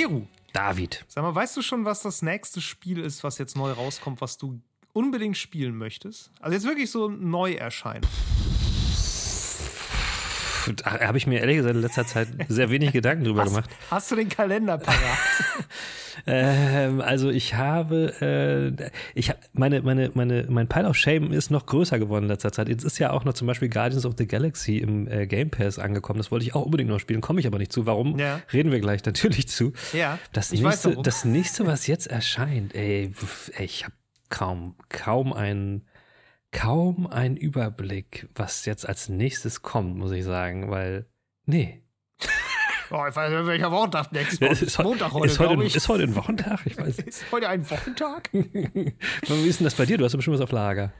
Miru, David. sag mal, weißt du schon, was das nächste Spiel ist, was jetzt neu rauskommt, was du unbedingt spielen möchtest? Also jetzt wirklich so neu erscheinen. Da habe ich mir ehrlich gesagt in letzter Zeit sehr wenig Gedanken drüber Hast, gemacht. hast du den Kalender parat? Ähm, also ich habe, äh, ich meine, meine, meine, mein Pile of Shame ist noch größer geworden in letzter Zeit. Jetzt ist ja auch noch zum Beispiel Guardians of the Galaxy im äh, Game Pass angekommen. Das wollte ich auch unbedingt noch spielen, komme ich aber nicht zu. Warum? Ja. Reden wir gleich natürlich zu. Ja, Das nächste, das nächste, was jetzt erscheint, ey, ey ich habe kaum, kaum einen, kaum einen Überblick, was jetzt als nächstes kommt, muss ich sagen, weil, nee. Oh, ich weiß nicht, welcher Wochentag next kommt. ist, Montag heute, ist, heute, ich. ist heute ein Wochentag? Ich weiß. Ist heute ein Wochentag? Wie ist denn das bei dir? Du hast bestimmt was auf Lager.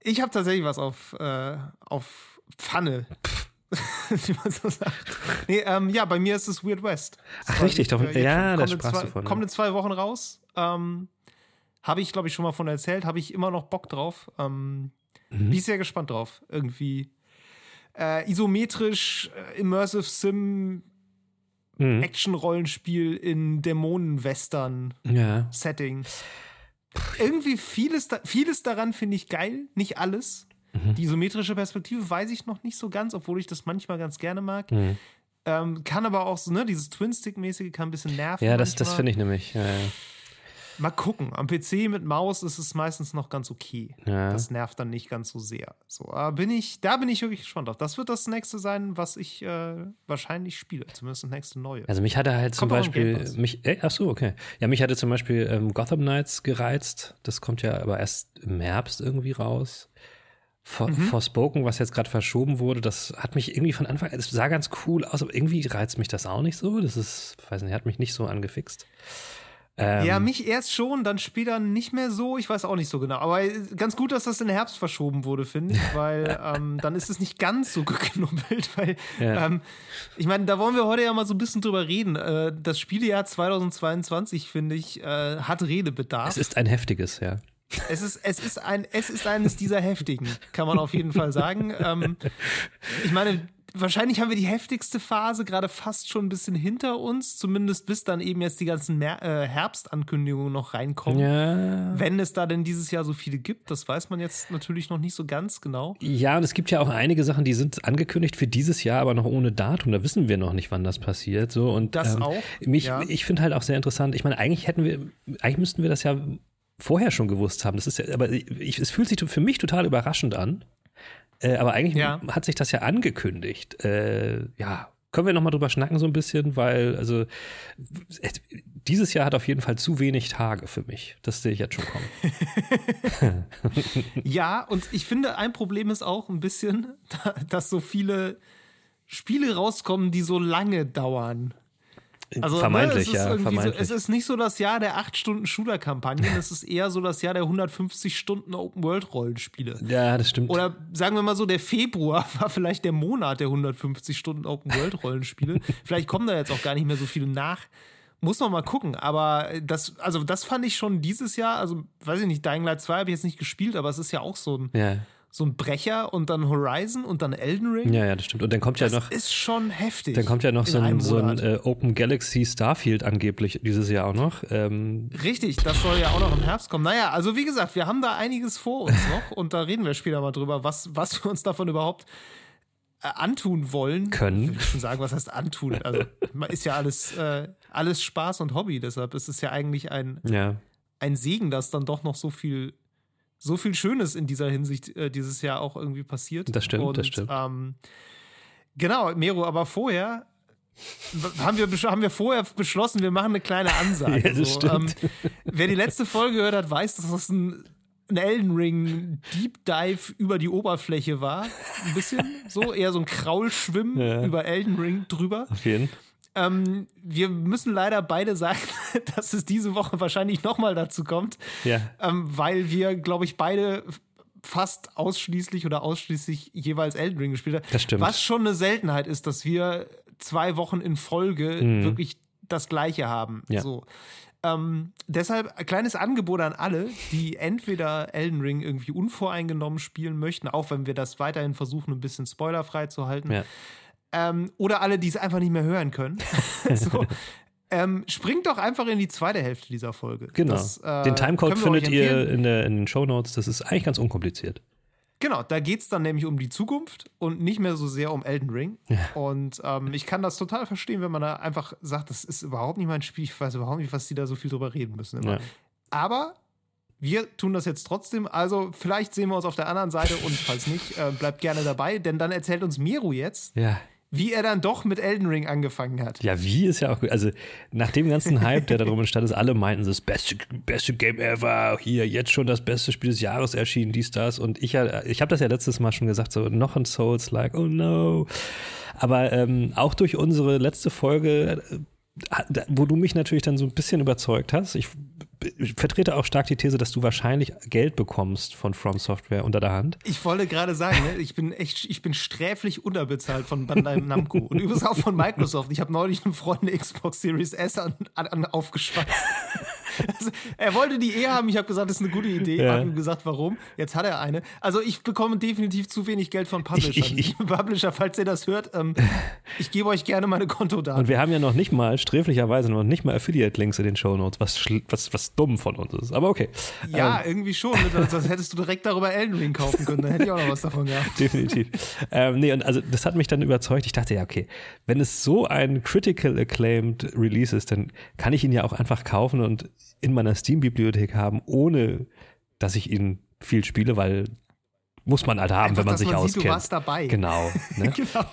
Ich habe tatsächlich was auf, äh, auf Pfanne. Wie man so sagt. Nee, ähm, ja, bei mir ist es Weird West. Ach, Das richtig, doch. Ja, da sprachst zwei, du von. Kommt in zwei Wochen raus. Ähm, habe ich, glaube ich, schon mal von erzählt. Habe ich immer noch Bock drauf. Ähm, Mhm. Bin ich sehr gespannt drauf. Irgendwie äh, isometrisch, äh, Immersive Sim, Mhm. Action-Rollenspiel in Dämonen-Western-Setting. Ja. Irgendwie vieles, da, vieles daran finde ich geil, nicht alles. Mhm. Die isometrische Perspektive weiß ich noch nicht so ganz, obwohl ich das manchmal ganz gerne mag. Mhm. Ähm, kann aber auch so, ne, dieses Twin-Stick-mäßige kann ein bisschen nerven. Ja, das, das finde ich nämlich. Ja, ja. Mal gucken. Am PC mit Maus ist es meistens noch ganz okay. Ja. Das nervt dann nicht ganz so sehr. So, bin ich, da bin ich wirklich gespannt drauf. Das wird das nächste sein, was ich äh, wahrscheinlich spiele. Zumindest das nächste neue. Also mich hatte halt zum Kommt Game Beispiel, mich, äh, ach so, okay. Ja, mich hatte zum Beispiel ähm, Gotham Knights gereizt. Das kommt ja aber erst im Herbst irgendwie raus. For, Mhm. Forspoken, was jetzt gerade verschoben wurde, das hat mich irgendwie von Anfang an, es sah ganz cool aus, aber irgendwie reizt mich das auch nicht so. Das ist, weiß nicht, hat mich nicht so angefixt. Ähm, Ja, mich erst schon, dann später nicht mehr so. Ich weiß auch nicht so genau. Aber ganz gut, dass das in den Herbst verschoben wurde, finde ich, weil ähm, dann ist es nicht ganz so geknubbelt. Weil, Ja. ähm, ich meine, da wollen wir heute ja mal so ein bisschen drüber reden. Äh, das Spielejahr 2022, finde ich, äh, hat Redebedarf. es ist ein heftiges, ja. Es ist, es ist ein, es ist eines dieser heftigen, kann man auf jeden Fall sagen. Ähm, ich meine, wahrscheinlich haben wir die heftigste Phase gerade fast schon ein bisschen hinter uns, zumindest bis dann eben jetzt die ganzen Mer äh, Herbstankündigungen noch reinkommen. Ja. Wenn es da denn dieses Jahr so viele gibt, das weiß man jetzt natürlich noch nicht so ganz genau. Ja, und es gibt ja auch einige Sachen, die sind angekündigt für dieses Jahr, aber noch ohne Datum. Da wissen wir noch nicht, wann das passiert. So und Das ähm, auch, Mich, ja. ich finde halt auch sehr interessant. Ich meine, eigentlich hätten wir, eigentlich müssten wir das ja vorher schon gewusst haben. Das ist ja, aber ich, es fühlt sich für mich total überraschend an. Äh, aber eigentlich Ja. hat sich das ja angekündigt. Äh, ja, können wir noch mal drüber schnacken so ein bisschen, weil also es, dieses Jahr hat auf jeden Fall zu wenig Tage für mich. Das sehe ich jetzt schon kommen. Ja, und ich finde, ein Problem ist auch ein bisschen, dass so viele Spiele rauskommen, die so lange dauern. Also, vermeintlich, ne, es ist ja, vermeintlich. So, es ist nicht so das Jahr der 8-Stunden-Shooter-Kampagnen, es ist eher so das Jahr der 150 Stunden Open-World-Rollenspiele. ja, das stimmt. Oder sagen wir mal so, der Februar war vielleicht der Monat der 150 Stunden Open-World-Rollenspiele. vielleicht kommen da jetzt auch gar nicht mehr so viele nach. Muss man mal gucken. Aber das, also das fand ich schon dieses Jahr, also weiß ich nicht, Dying Light 2 habe ich jetzt nicht gespielt, aber es ist ja auch so ein, ja. So ein Brecher und dann Horizon und dann Elden Ring. ja, ja, das stimmt. Und dann kommt ja das noch ist schon heftig. Dann kommt ja noch so ein, so ein äh, Open Galaxy Starfield angeblich dieses Jahr auch noch. Ähm, Richtig, das soll ja auch noch im Herbst kommen. Naja, also wie gesagt, wir haben da einiges vor uns noch und da reden wir später mal drüber, was, was wir uns davon überhaupt äh, antun wollen. Können. Ich will schon sagen, was heißt antun? Also ist ja alles, äh, alles Spaß und Hobby, deshalb ist es ja eigentlich ein, ja. ein Segen, dass dann doch noch so viel, so viel Schönes in dieser Hinsicht äh, dieses Jahr auch irgendwie passiert. Das stimmt, und, das stimmt. Ähm, genau, Mero, aber vorher haben wir, haben wir vorher beschlossen, wir machen eine kleine Ansage. Ja, das so, stimmt. Ähm, wer die letzte Folge gehört hat, weiß, dass das ein, ein Elden Ring Deep Dive über die Oberfläche war. Ein bisschen so, eher so ein Kraulschwimmen Ja. über Elden Ring drüber. Auf jeden Ähm, wir müssen leider beide sagen, dass es diese Woche wahrscheinlich nochmal dazu kommt, Ja. ähm, weil wir, glaube ich, beide fast ausschließlich oder ausschließlich jeweils Elden Ring gespielt haben. Das stimmt. Was schon eine Seltenheit ist, dass wir zwei Wochen in Folge wirklich das Gleiche haben. Mhm. Ja. So. Ähm, deshalb ein kleines Angebot an alle, die entweder Elden Ring irgendwie unvoreingenommen spielen möchten, auch wenn wir das weiterhin versuchen, ein bisschen spoilerfrei zu halten, Ja. Ähm, oder alle, die es einfach nicht mehr hören können. so. ähm, springt doch einfach in die zweite Hälfte dieser Folge. Genau. Das, äh, den Timecode findet ihr in, der, in den Show Notes. Das ist eigentlich ganz unkompliziert. Genau, da geht es dann nämlich um die Zukunft und nicht mehr so sehr um Elden Ring. Ja. Und ähm, ich kann das total verstehen, wenn man da einfach sagt, das ist überhaupt nicht mein Spiel, ich weiß überhaupt nicht, was die da so viel drüber reden müssen. Ja. Aber wir tun das jetzt trotzdem. Also vielleicht sehen wir uns auf der anderen Seite und falls nicht, äh, bleibt gerne dabei, denn dann erzählt uns Miru jetzt. Ja wie er dann doch mit Elden Ring angefangen hat. Ja, wie ist ja auch gut. Also nach dem ganzen Hype, der da drum entstanden ist, alle meinten, das beste, beste Game ever, hier jetzt schon das beste Spiel des Jahres erschienen, dies, das. Und ich, ich habe das ja letztes Mal schon gesagt, so noch ein Souls-like, oh no. Aber ähm, auch durch unsere letzte Folge wo du mich natürlich dann so ein bisschen überzeugt hast. Ich, ich, vertrete auch stark die These, dass du wahrscheinlich Geld bekommst von From Software unter der Hand. Ich wollte gerade sagen, ne, ich bin echt, ich bin sträflich unterbezahlt von Bandai Namco und übrigens auch von Microsoft. Ich habe neulich einem Freund eine Xbox Series S an, an, aufgeschwatzt. Also, er wollte die eh haben. Ich habe gesagt, das ist eine gute Idee. Ja. Habe ihm gesagt, warum. Jetzt hat er eine. Also ich bekomme definitiv zu wenig Geld von Publishern. Ich, ich, ich Publisher, falls ihr das hört, ähm, ich gebe euch gerne meine Kontodaten. Und wir haben ja noch nicht mal, sträflicherweise noch nicht mal Affiliate-Links in den Show Notes, was, was, was dumm von uns ist. Aber okay. Ja, ähm. irgendwie schon. Sonst hättest du direkt darüber Elden Ring kaufen können. Dann hätte ich auch noch was davon gehabt. Definitiv. ähm, nee, und also das hat mich dann überzeugt. Ich dachte, ja, okay, wenn es so ein critical acclaimed Release ist, dann kann ich ihn ja auch einfach kaufen und in meiner Steam-Bibliothek haben, ohne dass ich ihn viel spiele, weil muss man halt haben, Einfach, wenn man sich man auskennt. Sieht, du warst dabei. Genau. Ne? genau.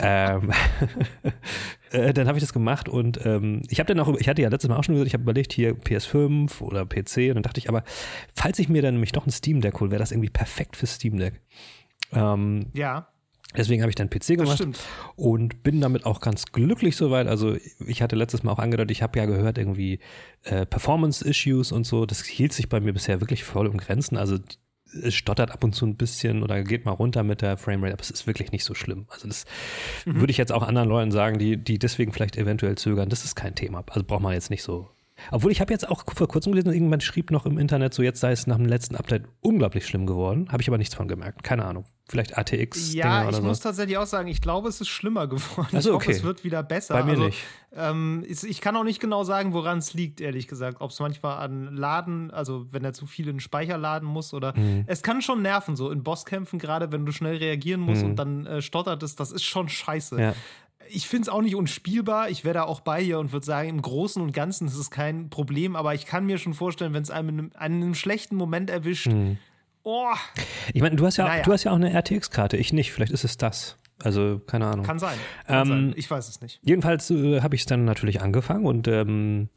Ähm, äh, dann habe ich das gemacht und ähm, ich habe dann auch, ich hatte ja letztes Mal auch schon gesagt, ich habe überlegt, hier PS5 oder PC und dann dachte ich, aber falls ich mir dann nämlich doch ein Steam Deck hole, wäre das irgendwie perfekt für Steam Deck. Ähm, ja. Deswegen habe ich dann PC gemacht und bin damit auch ganz glücklich soweit. Also ich hatte letztes Mal auch angedeutet, ich habe ja gehört irgendwie äh, Performance-Issues und so. Das hielt sich bei mir bisher wirklich voll um Grenzen. Also es stottert ab und zu ein bisschen oder geht mal runter mit der Framerate, aber es ist wirklich nicht so schlimm. Also das mhm. würde ich jetzt auch anderen Leuten sagen, die, die deswegen vielleicht eventuell zögern. Das ist kein Thema. Also braucht man jetzt nicht so obwohl ich habe jetzt auch vor kurzem gelesen, irgendwann schrieb noch im Internet, so jetzt sei es nach dem letzten Update unglaublich schlimm geworden. Habe ich aber nichts von gemerkt. Keine Ahnung. Vielleicht ATX. Ja, ich so. muss tatsächlich auch sagen, ich glaube, es ist schlimmer geworden. Also, ich okay. hoffe, es wird wieder besser. Bei mir also, nicht. Ähm, ich kann auch nicht genau sagen, woran es liegt, ehrlich gesagt. Ob es manchmal an Laden, also wenn er zu viel in den Speicher laden muss oder. Mhm. Es kann schon nerven, so in Bosskämpfen, gerade wenn du schnell reagieren musst mhm. und dann äh, stottert es, das ist schon scheiße. Ja ich finde es auch nicht unspielbar. Ich wäre da auch bei ihr und würde sagen, im Großen und Ganzen ist es kein Problem. Aber ich kann mir schon vorstellen, wenn es einem in einem, einem, schlechten Moment erwischt. Hm. Oh. Ich meine, du hast ja, naja. du hast ja auch eine RTX-Karte, ich nicht. Vielleicht ist es das. Also, keine Ahnung. Kann sein. Kann ähm, sein. Ich weiß es nicht. Jedenfalls äh, habe ich es dann natürlich angefangen und ähm,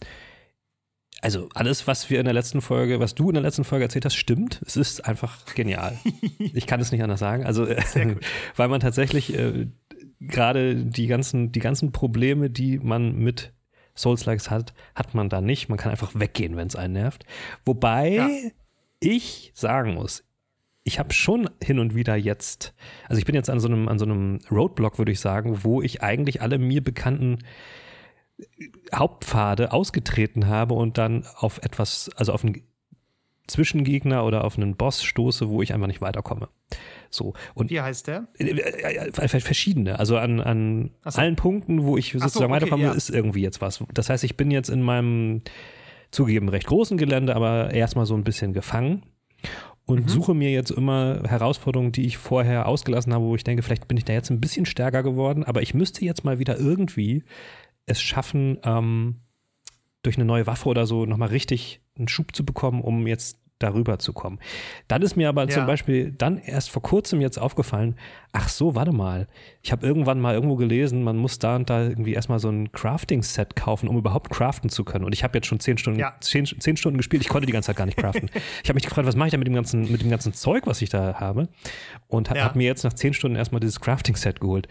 also alles, was wir in der letzten Folge, was du in der letzten Folge erzählt hast, stimmt. Es ist einfach genial. ich kann es nicht anders sagen. Also, weil man tatsächlich äh, gerade die ganzen, die ganzen Probleme, die man mit Souls-Likes hat, hat man da nicht. Man kann einfach weggehen, wenn es einen nervt. Wobei ja. ich sagen muss, ich habe schon hin und wieder jetzt, also ich bin jetzt an so einem, an so einem Roadblock, würde ich sagen, wo ich eigentlich alle mir bekannten Hauptpfade ausgetreten habe und dann auf etwas, also auf einen Zwischengegner oder auf einen Boss stoße, wo ich einfach nicht weiterkomme. So. Und Wie heißt der? Äh, äh, äh, verschiedene. Also an, an so. allen Punkten, wo ich sozusagen so, okay, weiterkomme, ja. ist irgendwie jetzt was. Das heißt, ich bin jetzt in meinem zugegeben recht großen Gelände, aber erstmal so ein bisschen gefangen und mhm. suche mir jetzt immer Herausforderungen, die ich vorher ausgelassen habe, wo ich denke, vielleicht bin ich da jetzt ein bisschen stärker geworden, aber ich müsste jetzt mal wieder irgendwie es schaffen, ähm, durch eine neue Waffe oder so nochmal richtig einen Schub zu bekommen, um jetzt darüber zu kommen. Dann ist mir aber ja. zum Beispiel dann erst vor kurzem jetzt aufgefallen, ach so, warte mal, ich habe irgendwann mal irgendwo gelesen, man muss da und da irgendwie erstmal so ein Crafting-Set kaufen, um überhaupt craften zu können. Und ich habe jetzt schon zehn Stunden, ja. zehn, zehn, Stunden gespielt, ich konnte die ganze Zeit gar nicht craften. ich habe mich gefragt, was mache ich da mit dem ganzen, mit dem ganzen Zeug, was ich da habe? Und habe ja. mir jetzt nach zehn Stunden erstmal dieses Crafting-Set geholt.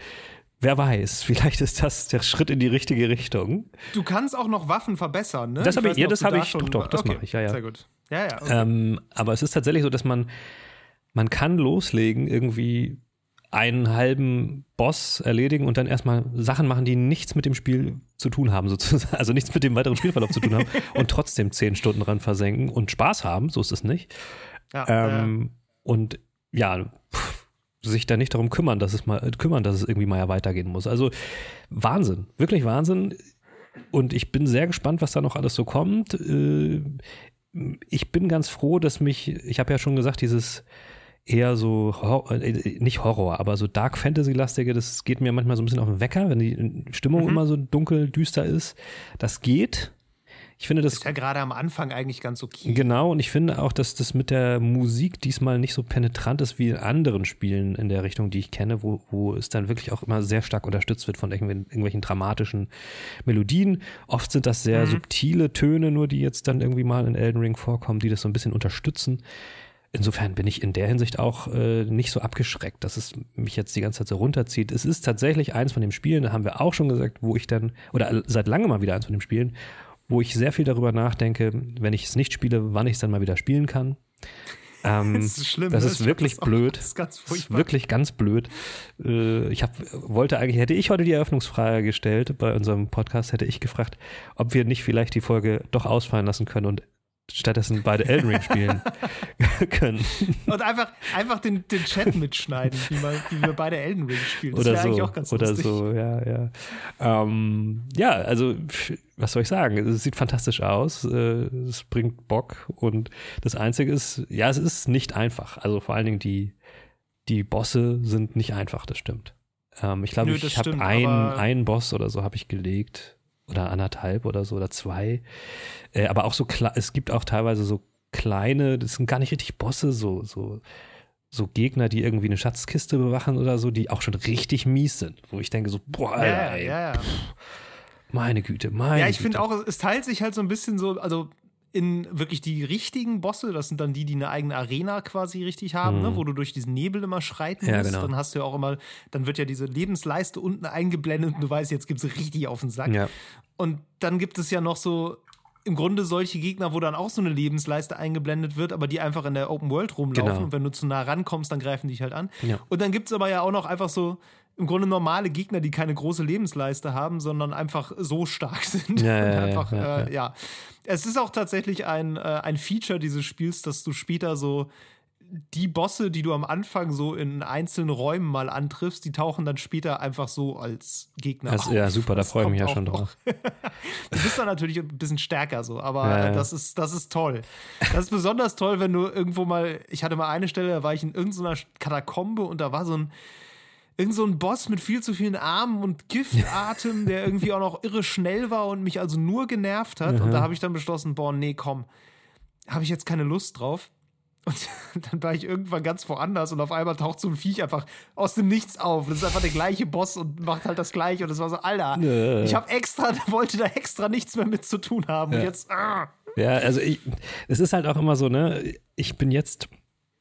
Wer weiß, vielleicht ist das der Schritt in die richtige Richtung. Du kannst auch noch Waffen verbessern, ne? Das habe ich, ja, das habe ich, doch, doch, das okay. mache ich, ja, ja. Sehr gut. Ja, ja. Okay. Ähm, aber es ist tatsächlich so, dass man, man kann loslegen, irgendwie einen halben Boss erledigen und dann erstmal Sachen machen, die nichts mit dem Spiel zu tun haben, sozusagen, also nichts mit dem weiteren Spielverlauf zu tun haben und trotzdem zehn Stunden dran versenken und Spaß haben, so ist es nicht. Ja, ähm, ja. Und ja, pff, sich da nicht darum kümmern, dass es mal kümmern, dass es irgendwie mal ja weitergehen muss. Also Wahnsinn, wirklich Wahnsinn. und ich bin sehr gespannt, was da noch alles so kommt. Äh, ich bin ganz froh, dass mich, ich habe ja schon gesagt, dieses eher so, äh, nicht Horror, aber so Dark Fantasy-lastige, das geht mir manchmal so ein bisschen auf den Wecker, wenn die Stimmung mhm. immer so dunkel, düster ist. Das geht. Ich finde das. Ist ja gerade am Anfang eigentlich ganz okay. Genau, und ich finde auch, dass das mit der Musik diesmal nicht so penetrant ist wie in anderen Spielen in der Richtung, die ich kenne, wo, wo es dann wirklich auch immer sehr stark unterstützt wird von irgendwelchen, irgendwelchen dramatischen Melodien. Oft sind das sehr mhm. subtile Töne, nur die jetzt dann irgendwie mal in Elden Ring vorkommen, die das so ein bisschen unterstützen. Insofern bin ich in der Hinsicht auch äh, nicht so abgeschreckt, dass es mich jetzt die ganze Zeit so runterzieht. Es ist tatsächlich eins von den Spielen, da haben wir auch schon gesagt, wo ich dann, oder seit langem mal wieder eins von den Spielen, wo ich sehr viel darüber nachdenke, wenn ich es nicht spiele, wann ich es dann mal wieder spielen kann. Ähm, das ist schlimm. Das ne? ist wirklich das blöd. Das ist ganz furchtbar. Das ist wirklich ganz blöd. Äh, ich hab, wollte eigentlich, hätte ich heute die Eröffnungsfrage gestellt bei unserem Podcast, hätte ich gefragt, ob wir nicht vielleicht die Folge doch ausfallen lassen können und stattdessen beide Elden Ring spielen können. Und einfach, einfach den, den Chat mitschneiden, wie, mal, wie wir beide Elden Ring spielen. Das wäre so, eigentlich auch ganz oder lustig. so, ja, ja. Ähm, ja, also, was soll ich sagen? Es sieht fantastisch aus. Äh, es bringt Bock. Und das Einzige ist, ja, es ist nicht einfach. Also vor allen Dingen die, die Bosse sind nicht einfach, das stimmt. Ähm, ich glaube, ich habe einen, einen Boss oder so habe ich gelegt oder anderthalb oder so oder zwei. Äh, aber auch so klar, es gibt auch teilweise so kleine, das sind gar nicht richtig Bosse, so, so, so Gegner, die irgendwie eine Schatzkiste bewachen oder so, die auch schon richtig mies sind. Wo ich denke so, boah, Alter, ja, ey, ja, ja. meine Güte, meine Ja, ich finde auch, es teilt sich halt so ein bisschen so, also in wirklich die richtigen Bosse, das sind dann die, die eine eigene Arena quasi richtig haben, mhm. ne, wo du durch diesen Nebel immer schreiten musst. Ja, genau. Dann hast du ja auch immer, dann wird ja diese Lebensleiste unten eingeblendet und du weißt, jetzt gibt es richtig auf den Sack. Ja. Und dann gibt es ja noch so im Grunde solche Gegner, wo dann auch so eine Lebensleiste eingeblendet wird, aber die einfach in der Open World rumlaufen. Genau. Und wenn du zu nah rankommst, dann greifen die dich halt an. Ja. Und dann gibt es aber ja auch noch einfach so im Grunde normale Gegner, die keine große Lebensleiste haben, sondern einfach so stark sind. Ja, ja, einfach, ja, äh, ja, Es ist auch tatsächlich ein, äh, ein Feature dieses Spiels, dass du später so die Bosse, die du am Anfang so in einzelnen Räumen mal antriffst, die tauchen dann später einfach so als Gegner also, auf. Ja, super, da freue ich mich ja schon drauf. du bist dann natürlich ein bisschen stärker so, aber ja. das ist das ist toll. Das ist besonders toll, wenn du irgendwo mal, ich hatte mal eine Stelle, da war ich in irgendeiner Katakombe und da war so ein irgend so ein Boss mit viel zu vielen Armen und Giftatem, der irgendwie auch noch irre schnell war und mich also nur genervt hat. Mhm. Und da habe ich dann beschlossen, boah, nee, komm, habe ich jetzt keine Lust drauf. Und dann war ich irgendwann ganz woanders und auf einmal taucht so ein Viech einfach aus dem Nichts auf. Das ist einfach der gleiche Boss und macht halt das gleiche. Und es war so, Alter, ja. ich habe extra, wollte da extra nichts mehr mit zu tun haben. Ja. Und jetzt. Ah. Ja, also ich, es ist halt auch immer so, ne? Ich bin jetzt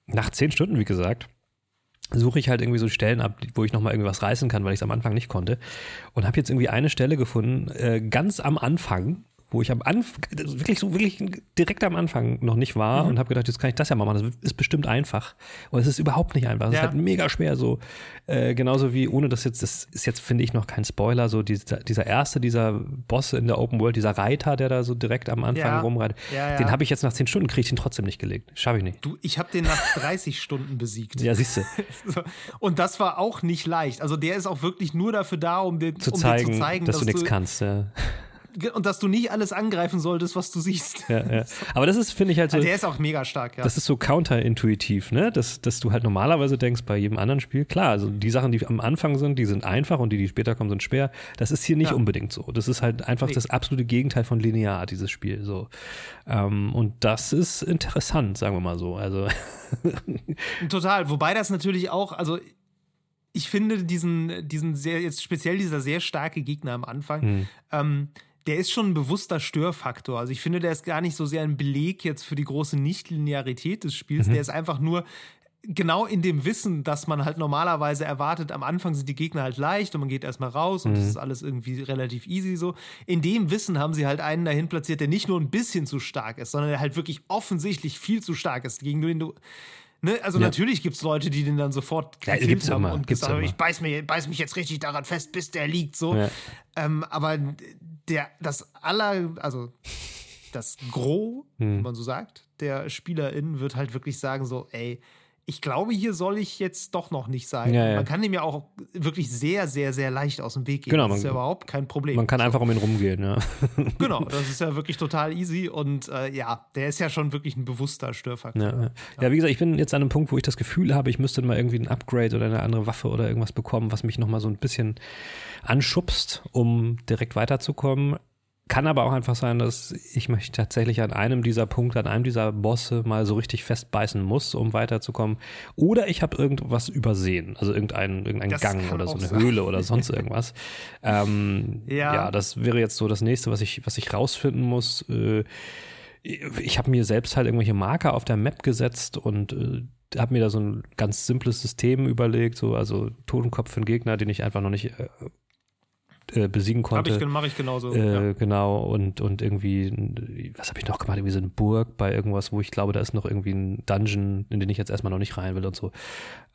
nach zehn Stunden, wie gesagt, suche ich halt irgendwie so Stellen ab, wo ich nochmal irgendwas reißen kann, weil ich es am Anfang nicht konnte. Und habe jetzt irgendwie eine Stelle gefunden, äh, ganz am Anfang, wo ich am Anfang, wirklich so wirklich direkt am Anfang noch nicht war mhm. und habe gedacht, jetzt kann ich das ja mal machen. Das ist bestimmt einfach. Und es ist überhaupt nicht einfach. Es ja. ist halt mega schwer so. Äh, genauso wie, ohne das jetzt, das ist jetzt, finde ich, noch kein Spoiler, so dieser, dieser erste, dieser Boss in der Open World, dieser Reiter, der da so direkt am Anfang ja. rumreitet, ja, den habe ich jetzt nach zehn Stunden, kriege ich den trotzdem nicht gelegt. Schaffe ich nicht. Du, ich habe den nach 30 Stunden besiegt. Ja, siehst du. und das war auch nicht leicht. Also der ist auch wirklich nur dafür da, um dir zu, um zeigen, dir zu zeigen, dass, dass du nichts kannst. Ja und dass du nicht alles angreifen solltest, was du siehst. Ja, ja. Aber das ist, finde ich halt so. Also der ist auch mega stark, ja. Das ist so counterintuitiv, ne? Dass, dass du halt normalerweise denkst bei jedem anderen Spiel, klar, also die Sachen, die am Anfang sind, die sind einfach und die, die später kommen, sind schwer. Das ist hier nicht ja. unbedingt so. Das ist halt einfach nee. das absolute Gegenteil von linear, dieses Spiel. So. Ähm, und das ist interessant, sagen wir mal so. Also. Total. Wobei das natürlich auch, also ich finde diesen, diesen sehr, jetzt speziell dieser sehr starke Gegner am Anfang, hm. ähm, der ist schon ein bewusster Störfaktor. Also ich finde, der ist gar nicht so sehr ein Beleg jetzt für die große Nichtlinearität des Spiels. Mhm. Der ist einfach nur genau in dem Wissen, dass man halt normalerweise erwartet, am Anfang sind die Gegner halt leicht und man geht erstmal raus und es mhm. ist alles irgendwie relativ easy so. In dem Wissen haben sie halt einen dahin platziert, der nicht nur ein bisschen zu stark ist, sondern der halt wirklich offensichtlich viel zu stark ist, gegen den du Ne? Also ja. natürlich gibt es Leute, die den dann sofort ja, haben immer, und gesagt haben, ich beiß, mir, beiß mich jetzt richtig daran fest, bis der liegt. So. Ja. Ähm, aber der, das aller, also das Gros, hm. wie man so sagt, der SpielerInnen wird halt wirklich sagen so, ey, ich glaube, hier soll ich jetzt doch noch nicht sein. Ja, ja. Man kann dem ja auch wirklich sehr, sehr, sehr leicht aus dem Weg gehen. Genau, das ist man- ja überhaupt kein Problem. Man kann einfach um ihn rumgehen, ja. genau, das ist ja wirklich total easy und äh, ja, der ist ja schon wirklich ein bewusster Störfaktor. Ja, ja. ja, wie gesagt, ich bin jetzt an einem Punkt, wo ich das Gefühl habe, ich müsste mal irgendwie ein Upgrade oder eine andere Waffe oder irgendwas bekommen, was mich nochmal so ein bisschen anschubst, um direkt weiterzukommen. Kann aber auch einfach sein, dass ich mich tatsächlich an einem dieser Punkte, an einem dieser Bosse mal so richtig festbeißen muss, um weiterzukommen. Oder ich habe irgendwas übersehen, also irgendeinen irgendein Das Gang oder so eine sein. Höhle oder sonst irgendwas. ähm, Ja. ja, das wäre jetzt so das nächste, was ich, was ich rausfinden muss. Äh, ich habe mir selbst halt irgendwelche Marker auf der Map gesetzt und äh, habe mir da so ein ganz simples System überlegt, so also Totenkopf für einen Gegner, den ich einfach noch nicht äh, besiegen Hab ich, konnte. mache ich genauso. Äh, ja. Genau, und, und irgendwie, was habe ich noch gemacht? Irgendwie so eine Burg bei irgendwas, wo ich glaube, da ist noch irgendwie ein Dungeon, in den ich jetzt erstmal noch nicht rein will und so.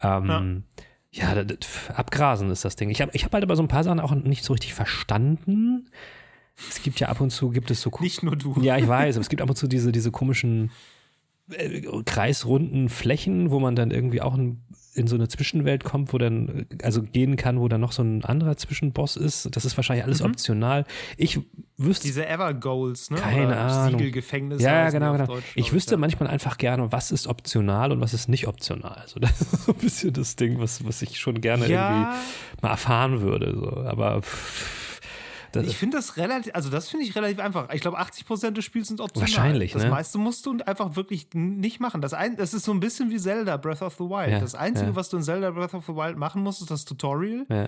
Ähm, ja, ja das, abgrasen ist das Ding. Ich habe ich hab halt aber so ein paar Sachen auch nicht so richtig verstanden. Es gibt ja ab und zu, gibt es so Nicht nur du. ja, ich weiß, aber es gibt ab und zu diese, diese komischen äh, kreisrunden Flächen, wo man dann irgendwie auch in, in so eine Zwischenwelt kommt, wo dann, also gehen kann, wo dann noch so ein anderer Zwischenboss ist. Das ist wahrscheinlich alles optional. Ich wüsste. Diese Ever-Goals, ne? Keine Oder Ahnung. Siegelgefängnis. Ja, genau, genau. Deutsch, ich wüsste ja. manchmal einfach gerne, was ist optional und was ist nicht optional. Also das ist so ein bisschen das Ding, was, was ich schon gerne Ja. irgendwie mal erfahren würde. So. Aber pff, das, Ich finde das relativ, also das finde ich relativ einfach. Ich glaube, 80% des Spiels sind optional. Wahrscheinlich, Das ne? meiste musst du einfach wirklich nicht machen. Das, ein, das ist so ein bisschen wie Zelda Breath of the Wild. Ja, das Einzige, ja. was du in Zelda Breath of the Wild machen musst, ist das Tutorial ja,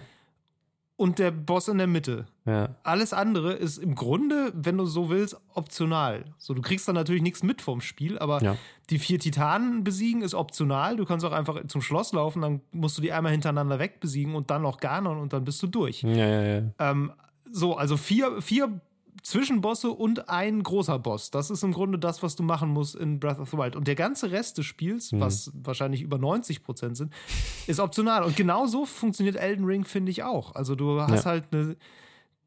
und der Boss in der Mitte. ja. Alles andere ist im Grunde, wenn du so willst, optional. So, du kriegst dann natürlich nichts mit vom Spiel, aber Ja. die vier Titanen besiegen ist optional. Du kannst auch einfach zum Schloss laufen, dann musst du die einmal hintereinander weg besiegen und dann noch Ganon und dann bist du durch. Ja, ja, ja. Ähm, so, also vier, vier Zwischenbosse und ein großer Boss. Das ist im Grunde das, was du machen musst in Breath of the Wild. Und der ganze Rest des Spiels, Mhm. was wahrscheinlich über 90 Prozent sind, ist optional. Und genau so funktioniert Elden Ring, finde ich auch. Also du hast Ja. halt eine.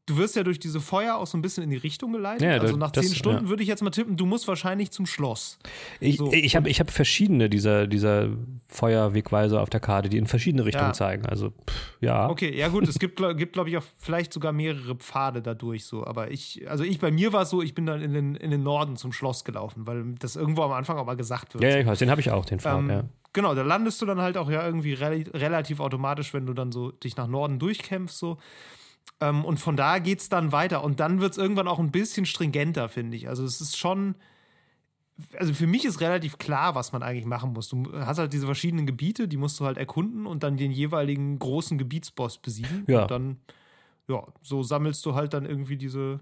Du wirst ja durch diese Feuer auch so ein bisschen in die Richtung geleitet. Ja, also nach das- zehn Stunden ja. würde ich jetzt mal tippen, du musst wahrscheinlich zum Schloss. Ich, So. ich habe ich hab verschiedene dieser, dieser Feuerwegweiser auf der Karte, die in verschiedene Richtungen Ja. zeigen. Also, pff, ja. Okay, ja gut, es gibt, glaub- gibt glaube ich, auch vielleicht sogar mehrere Pfade dadurch so. Aber ich, also ich, bei mir war es so, ich bin dann in den, in den Norden zum Schloss gelaufen, weil das irgendwo am Anfang auch mal gesagt wird. Ja, ich weiß, den habe ich auch, den Pfad, Ähm, ja. Genau, da landest du dann halt auch ja irgendwie rel relativ automatisch, wenn du dann so dich nach Norden durchkämpfst so. Ähm, und von da geht's dann weiter. Und dann wird's irgendwann auch ein bisschen stringenter, finde ich. Also es ist schon. Also für mich ist relativ klar, was man eigentlich machen muss. Du hast halt diese verschiedenen Gebiete, die musst du halt erkunden und dann den jeweiligen großen Gebietsboss besiegen. Ja. Und dann, ja, so sammelst du halt dann irgendwie diese,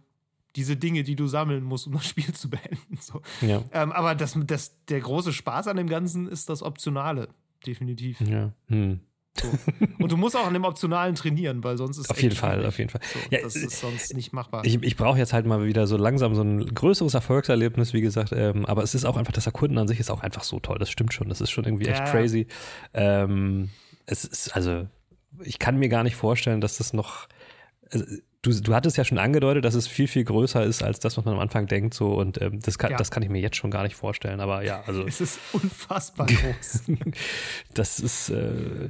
diese Dinge, die du sammeln musst, um das Spiel zu beenden. So. Ja, Ähm, aber das, das, der große Spaß an dem Ganzen ist das Optionale, definitiv. ja. Hm. Und du musst auch an dem Optionalen trainieren, weil sonst ist Auf echt jeden Fall, schwierig. auf jeden Fall. So, Ja, das ist sonst nicht machbar. Ich, ich brauche jetzt halt mal wieder so langsam so ein größeres Erfolgserlebnis, wie gesagt. Ähm, aber es ist auch einfach, das Erkunden an sich ist auch einfach so toll. Das stimmt schon. Das ist schon irgendwie echt Ja, ja. crazy. Ähm, es ist, also, ich kann mir gar nicht vorstellen, dass das noch. Also, du, du hattest ja schon angedeutet, dass es viel, viel größer ist, als das, was man am Anfang denkt. So, und ähm, das, kann, Ja. das kann ich mir jetzt schon gar nicht vorstellen. Aber ja, also. es ist unfassbar groß. Das ist äh,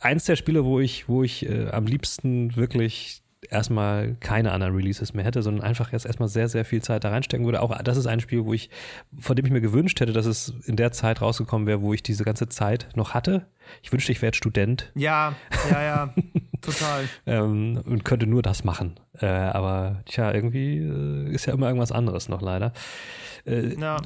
eins der Spiele, wo ich, wo ich äh, am liebsten wirklich erstmal keine anderen Releases mehr hätte, sondern einfach jetzt erstmal sehr, sehr viel Zeit da reinstecken würde. Auch das ist ein Spiel, wo ich, von dem ich mir gewünscht hätte, dass es in der Zeit rausgekommen wäre, wo ich diese ganze Zeit noch hatte. Ich wünschte, ich wäre jetzt Student ja, ja, ja, total. ähm, und könnte nur das machen. Äh, aber tja, irgendwie äh, ist ja immer irgendwas anderes noch leider. Äh, Ja,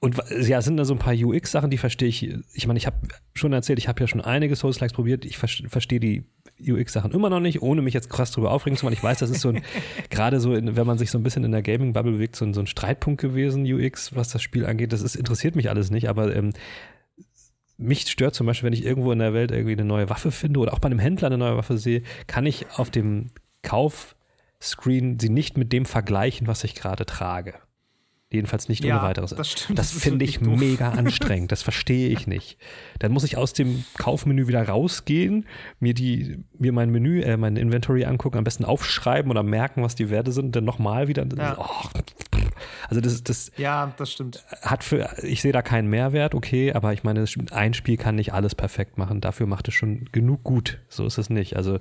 und ja, es sind da so ein paar UX-Sachen, die verstehe ich. Ich meine, ich habe schon erzählt, ich habe ja schon einige Souls-Likes probiert. Ich ver verstehe die UX-Sachen immer noch nicht, ohne mich jetzt krass drüber aufregen zu wollen. Ich weiß, das ist so ein, gerade so, in, wenn man sich so ein bisschen in der Gaming-Bubble bewegt, so ein, so ein Streitpunkt gewesen, UX, was das Spiel angeht. Das ist, interessiert mich alles nicht, aber ähm, mich stört zum Beispiel, wenn ich irgendwo in der Welt irgendwie eine neue Waffe finde oder auch bei einem Händler eine neue Waffe sehe, kann ich auf dem Kaufscreen sie nicht mit dem vergleichen, was ich gerade trage. Jedenfalls nicht Ja, ohne weiteres. das stimmt, Das das finde ich doof. mega anstrengend. Das verstehe ich nicht. Dann muss ich aus dem Kaufmenü wieder rausgehen, mir die, mir mein Menü, äh, mein Inventory angucken, am besten aufschreiben oder merken, was die Werte sind, dann nochmal wieder. Ja. Oh, Also das, das ja, das stimmt. Hat für, ich sehe da keinen Mehrwert, okay, aber ich meine, ein Spiel kann nicht alles perfekt machen. Dafür macht es schon genug gut. So ist es nicht. Also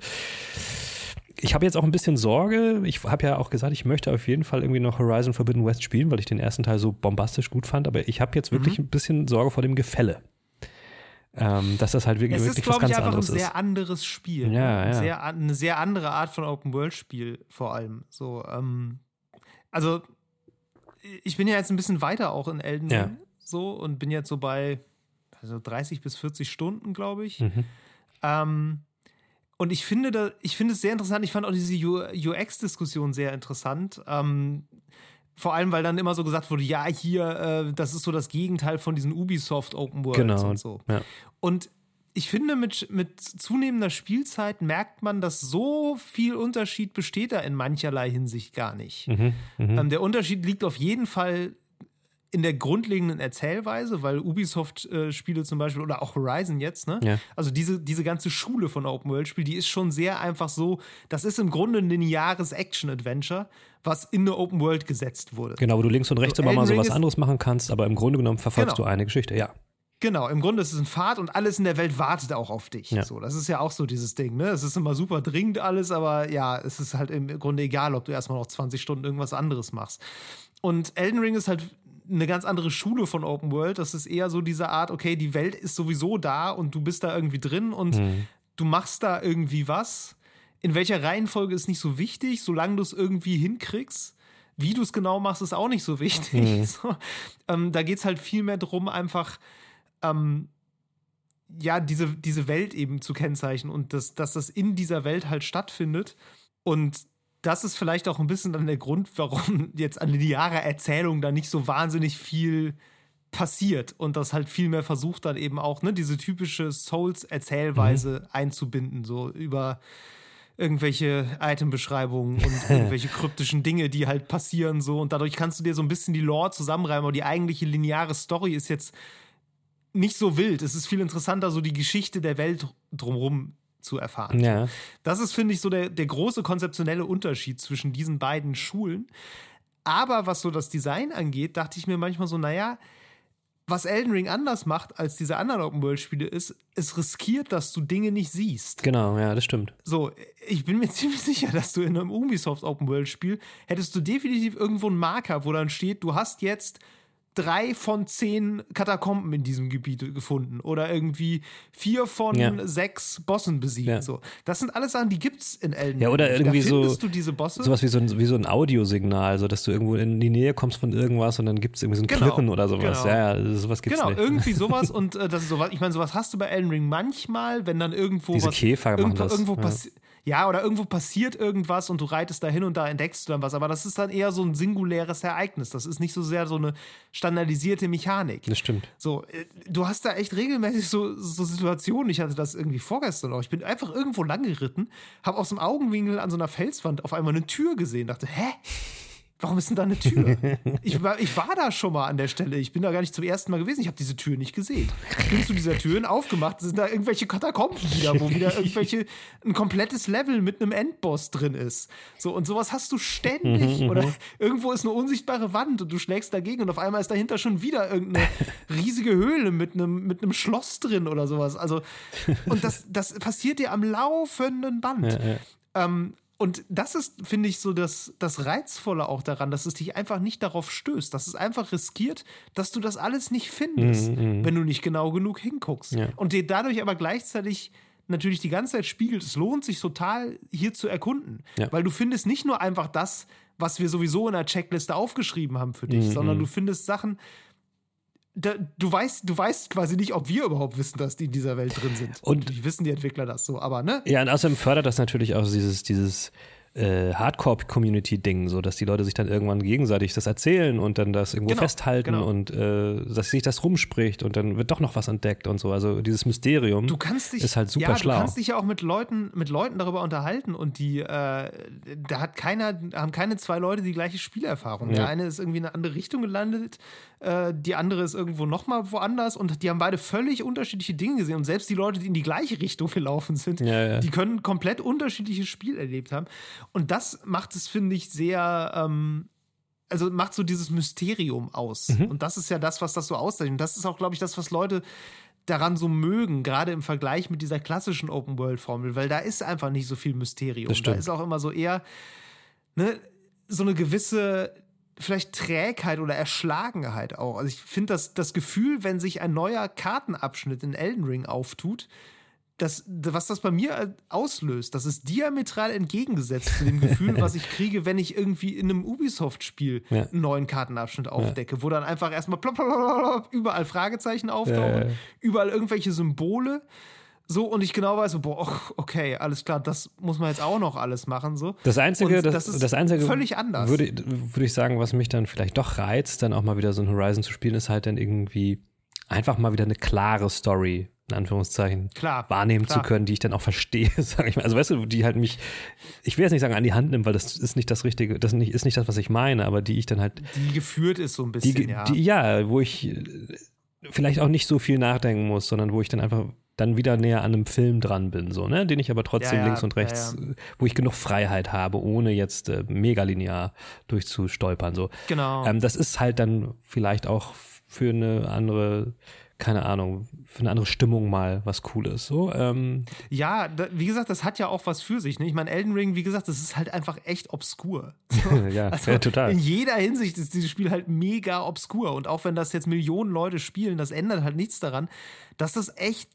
ich habe jetzt auch ein bisschen Sorge. Ich habe ja auch gesagt, ich möchte auf jeden Fall irgendwie noch Horizon Forbidden West spielen, weil ich den ersten Teil so bombastisch gut fand. Aber ich habe jetzt wirklich mhm. ein bisschen Sorge vor dem Gefälle. Ähm, dass das halt wirklich, es wirklich ist, was ganz ich, einfach anderes ein sehr anderes Spiel. Ja, ja. Sehr, eine sehr andere Art von Open-World-Spiel vor allem. So, ähm, also ich bin ja jetzt ein bisschen weiter auch in Elden Ring ja. so und bin jetzt so bei also 30 bis 40 Stunden, glaube ich. Mhm. Ähm, und ich finde, da, ich finde es sehr interessant. Ich fand auch diese UX-Diskussion sehr interessant. Ähm, vor allem, weil dann immer so gesagt wurde, ja, hier, äh, das ist so das Gegenteil von diesen Ubisoft Open Worlds genau. und so. Ja. Und ich finde, mit, mit zunehmender Spielzeit merkt man, dass so viel Unterschied besteht da in mancherlei Hinsicht gar nicht. Mhm, mh. ähm, der Unterschied liegt auf jeden Fall in der grundlegenden Erzählweise, weil Ubisoft-Spiele äh, zum Beispiel oder auch Horizon jetzt, ne? Ja. Also diese, diese ganze Schule von Open-World-Spielen, die ist schon sehr einfach so, das ist im Grunde ein lineares Action-Adventure, was in eine Open-World gesetzt wurde. Genau, wo du links und rechts so, immer mal so was anderes machen kannst, aber im Grunde genommen verfolgst genau. du eine Geschichte, ja. Genau, im Grunde ist es ein Pfad und alles in der Welt wartet auch auf dich. Ja. So, das ist ja auch so dieses Ding, ne? Es ist immer super dringend alles, aber ja, es ist halt im Grunde egal, ob du erstmal noch 20 Stunden irgendwas anderes machst. Und Elden Ring ist halt eine ganz andere Schule von Open World. Das ist eher so diese Art, okay, die Welt ist sowieso da und du bist da irgendwie drin und mhm. du machst da irgendwie was. In welcher Reihenfolge ist nicht so wichtig, solange du es irgendwie hinkriegst. Wie du es genau machst, ist auch nicht so wichtig. Mhm. So, ähm, da geht es halt viel mehr darum, einfach ähm, ja, diese, diese Welt eben zu kennzeichnen und das, dass das in dieser Welt halt stattfindet. Und das ist vielleicht auch ein bisschen dann der Grund, warum jetzt an linearer Erzählung da nicht so wahnsinnig viel passiert und das halt viel mehr versucht dann eben auch, ne, diese typische Souls-Erzählweise mhm. einzubinden, so über irgendwelche Itembeschreibungen und irgendwelche kryptischen Dinge, die halt passieren so und dadurch kannst du dir so ein bisschen die Lore zusammenreimen, aber die eigentliche lineare Story ist jetzt nicht so wild. Es ist viel interessanter, so die Geschichte der Welt drumherum zu erfahren. Ja. Das ist, finde ich, so der, der große konzeptionelle Unterschied zwischen diesen beiden Schulen. Aber was so das Design angeht, dachte ich mir manchmal so, naja, was Elden Ring anders macht als diese anderen Open-World-Spiele ist, es riskiert, dass du Dinge nicht siehst. Genau, ja, das stimmt. So, ich bin mir ziemlich sicher, dass du in einem Ubisoft Open-World-Spiel hättest du definitiv irgendwo einen Marker, wo dann steht, du hast jetzt drei von zehn Katakomben in diesem Gebiet gefunden oder irgendwie vier von ja. sechs Bossen besiegt. Ja. So. Das sind alles Sachen, die gibt es in Elden Ja, oder irgendwie da so. du diese Bosse. Sowas wie so ein, wie so ein Audiosignal, so dass du irgendwo in die Nähe kommst von irgendwas und dann gibt es irgendwie so ein genau, Klirren oder sowas. Genau. Ja, ja, sowas gibt's genau, nicht. Genau, irgendwie sowas und äh, das ist sowas, ich meine, sowas hast du bei Elden Ring manchmal, wenn dann irgendwo Diese was Käfer irgendwo, das. irgendwo ja. passiert ja, oder irgendwo passiert irgendwas und du reitest da hin und da entdeckst du dann was. Aber das ist dann eher so ein singuläres Ereignis. Das ist nicht so sehr so eine standardisierte Mechanik. Das stimmt. So, äh, du hast da echt regelmäßig so, so Situationen. Ich hatte das irgendwie vorgestern auch. Ich bin einfach irgendwo lang geritten, habe aus dem Augenwinkel an so einer Felswand auf einmal eine Tür gesehen, dachte, hä? Warum ist denn da eine Tür? Ich war, ich war da schon mal an der Stelle. Ich bin da gar nicht zum ersten Mal gewesen. Ich habe diese Tür nicht gesehen. Bin zu dieser Tür aufgemacht. Sind da irgendwelche Katakomben wieder, wo wieder irgendwelche ein komplettes Level mit einem Endboss drin ist. So und sowas hast du ständig. Oder irgendwo ist eine unsichtbare Wand und du schlägst dagegen und auf einmal ist dahinter schon wieder irgendeine riesige Höhle mit einem mit einem Schloss drin oder sowas. Also und das das passiert dir am laufenden Band. Ja, ja. Ähm, und das ist, finde ich, so das, das Reizvolle auch daran, dass es dich einfach nicht darauf stößt, dass es einfach riskiert, dass du das alles nicht findest, Mhm, wenn du nicht genau genug hinguckst. Ja. Und dir dadurch aber gleichzeitig natürlich die ganze Zeit spiegelt, es lohnt sich total, hier zu erkunden. Ja. Weil du findest nicht nur einfach das, was wir sowieso in der Checkliste aufgeschrieben haben für dich, Mhm. sondern du findest Sachen, da, du weißt, du weißt quasi nicht, ob wir überhaupt wissen, dass die in dieser Welt drin sind. Und- die wissen die Entwickler das so, aber ne? Ja, und außerdem fördert das natürlich auch dieses, dieses äh, Hardcore-Community-Ding, so dass die Leute sich dann irgendwann gegenseitig das erzählen und dann das irgendwo Genau, festhalten genau. und äh, dass sich das rumspricht und dann wird doch noch was entdeckt und so. Also dieses Mysterium Du kannst dich, ist halt super ja, schlau. Du kannst dich ja auch mit Leuten, mit Leuten darüber unterhalten und die, äh, da hat keiner, haben keine zwei Leute die gleiche Spielerfahrung. Ja. Der eine ist irgendwie in eine andere Richtung gelandet, äh, die andere ist irgendwo nochmal woanders und die haben beide völlig unterschiedliche Dinge gesehen. Und selbst die Leute, die in die gleiche Richtung gelaufen sind, Ja, ja. die können komplett unterschiedliches Spiel erlebt haben. Und das macht es, finde ich, sehr. Ähm, also macht so dieses Mysterium aus. Mhm. Und das ist ja das, was das so auszeichnet. Und das ist auch, glaube ich, das, was Leute daran so mögen, gerade im Vergleich mit dieser klassischen Open-World-Formel, weil da ist einfach nicht so viel Mysterium. Da ist auch immer so eher ne, so eine gewisse vielleicht Trägheit oder Erschlagenheit auch. Also ich finde das, das Gefühl, wenn sich ein neuer Kartenabschnitt in Elden Ring auftut, das, was das bei mir auslöst, das ist diametral entgegengesetzt zu dem Gefühl, was ich kriege, wenn ich irgendwie in einem Ubisoft-Spiel Ja. einen neuen Kartenabschnitt aufdecke, wo dann einfach erstmal plopp, plopp, plopp, überall Fragezeichen auftauchen, Ja, ja. überall irgendwelche Symbole. So, und ich genau weiß, boah, okay, alles klar, das muss man jetzt auch noch alles machen. So. Das Einzige, das, das ist das Einzige völlig anders. Würde, würde ich sagen, was mich dann vielleicht doch reizt, dann auch mal wieder so ein Horizon zu spielen, ist halt dann irgendwie einfach mal wieder eine klare Story, in Anführungszeichen, Klar, wahrnehmen klar. zu können, die ich dann auch verstehe, sage ich mal. Also weißt du, die halt mich, ich will jetzt nicht sagen an die Hand nimmt, weil das ist nicht das Richtige, das nicht, ist nicht das, was ich meine, aber die ich dann halt, Die geführt ist so ein die, bisschen, ja. die ja, wo ich vielleicht auch nicht so viel nachdenken muss, sondern wo ich dann einfach dann wieder näher an einem Film dran bin, so, ne, den ich aber trotzdem Ja, ja, links und rechts, ja. wo ich genug Freiheit habe, ohne jetzt äh, mega linear durchzustolpern, so. genau. Ähm, das ist halt dann vielleicht auch für eine andere, keine Ahnung, für eine andere Stimmung mal was Cooles, so. Ähm, Ja, da, wie gesagt, das hat ja auch was für sich. Ne? Ich meine, Elden Ring, wie gesagt, das ist halt einfach echt obskur. ja, Also ja, total. In jeder Hinsicht ist dieses Spiel halt mega obskur. Und auch wenn das jetzt Millionen Leute spielen, das ändert halt nichts daran, dass das echt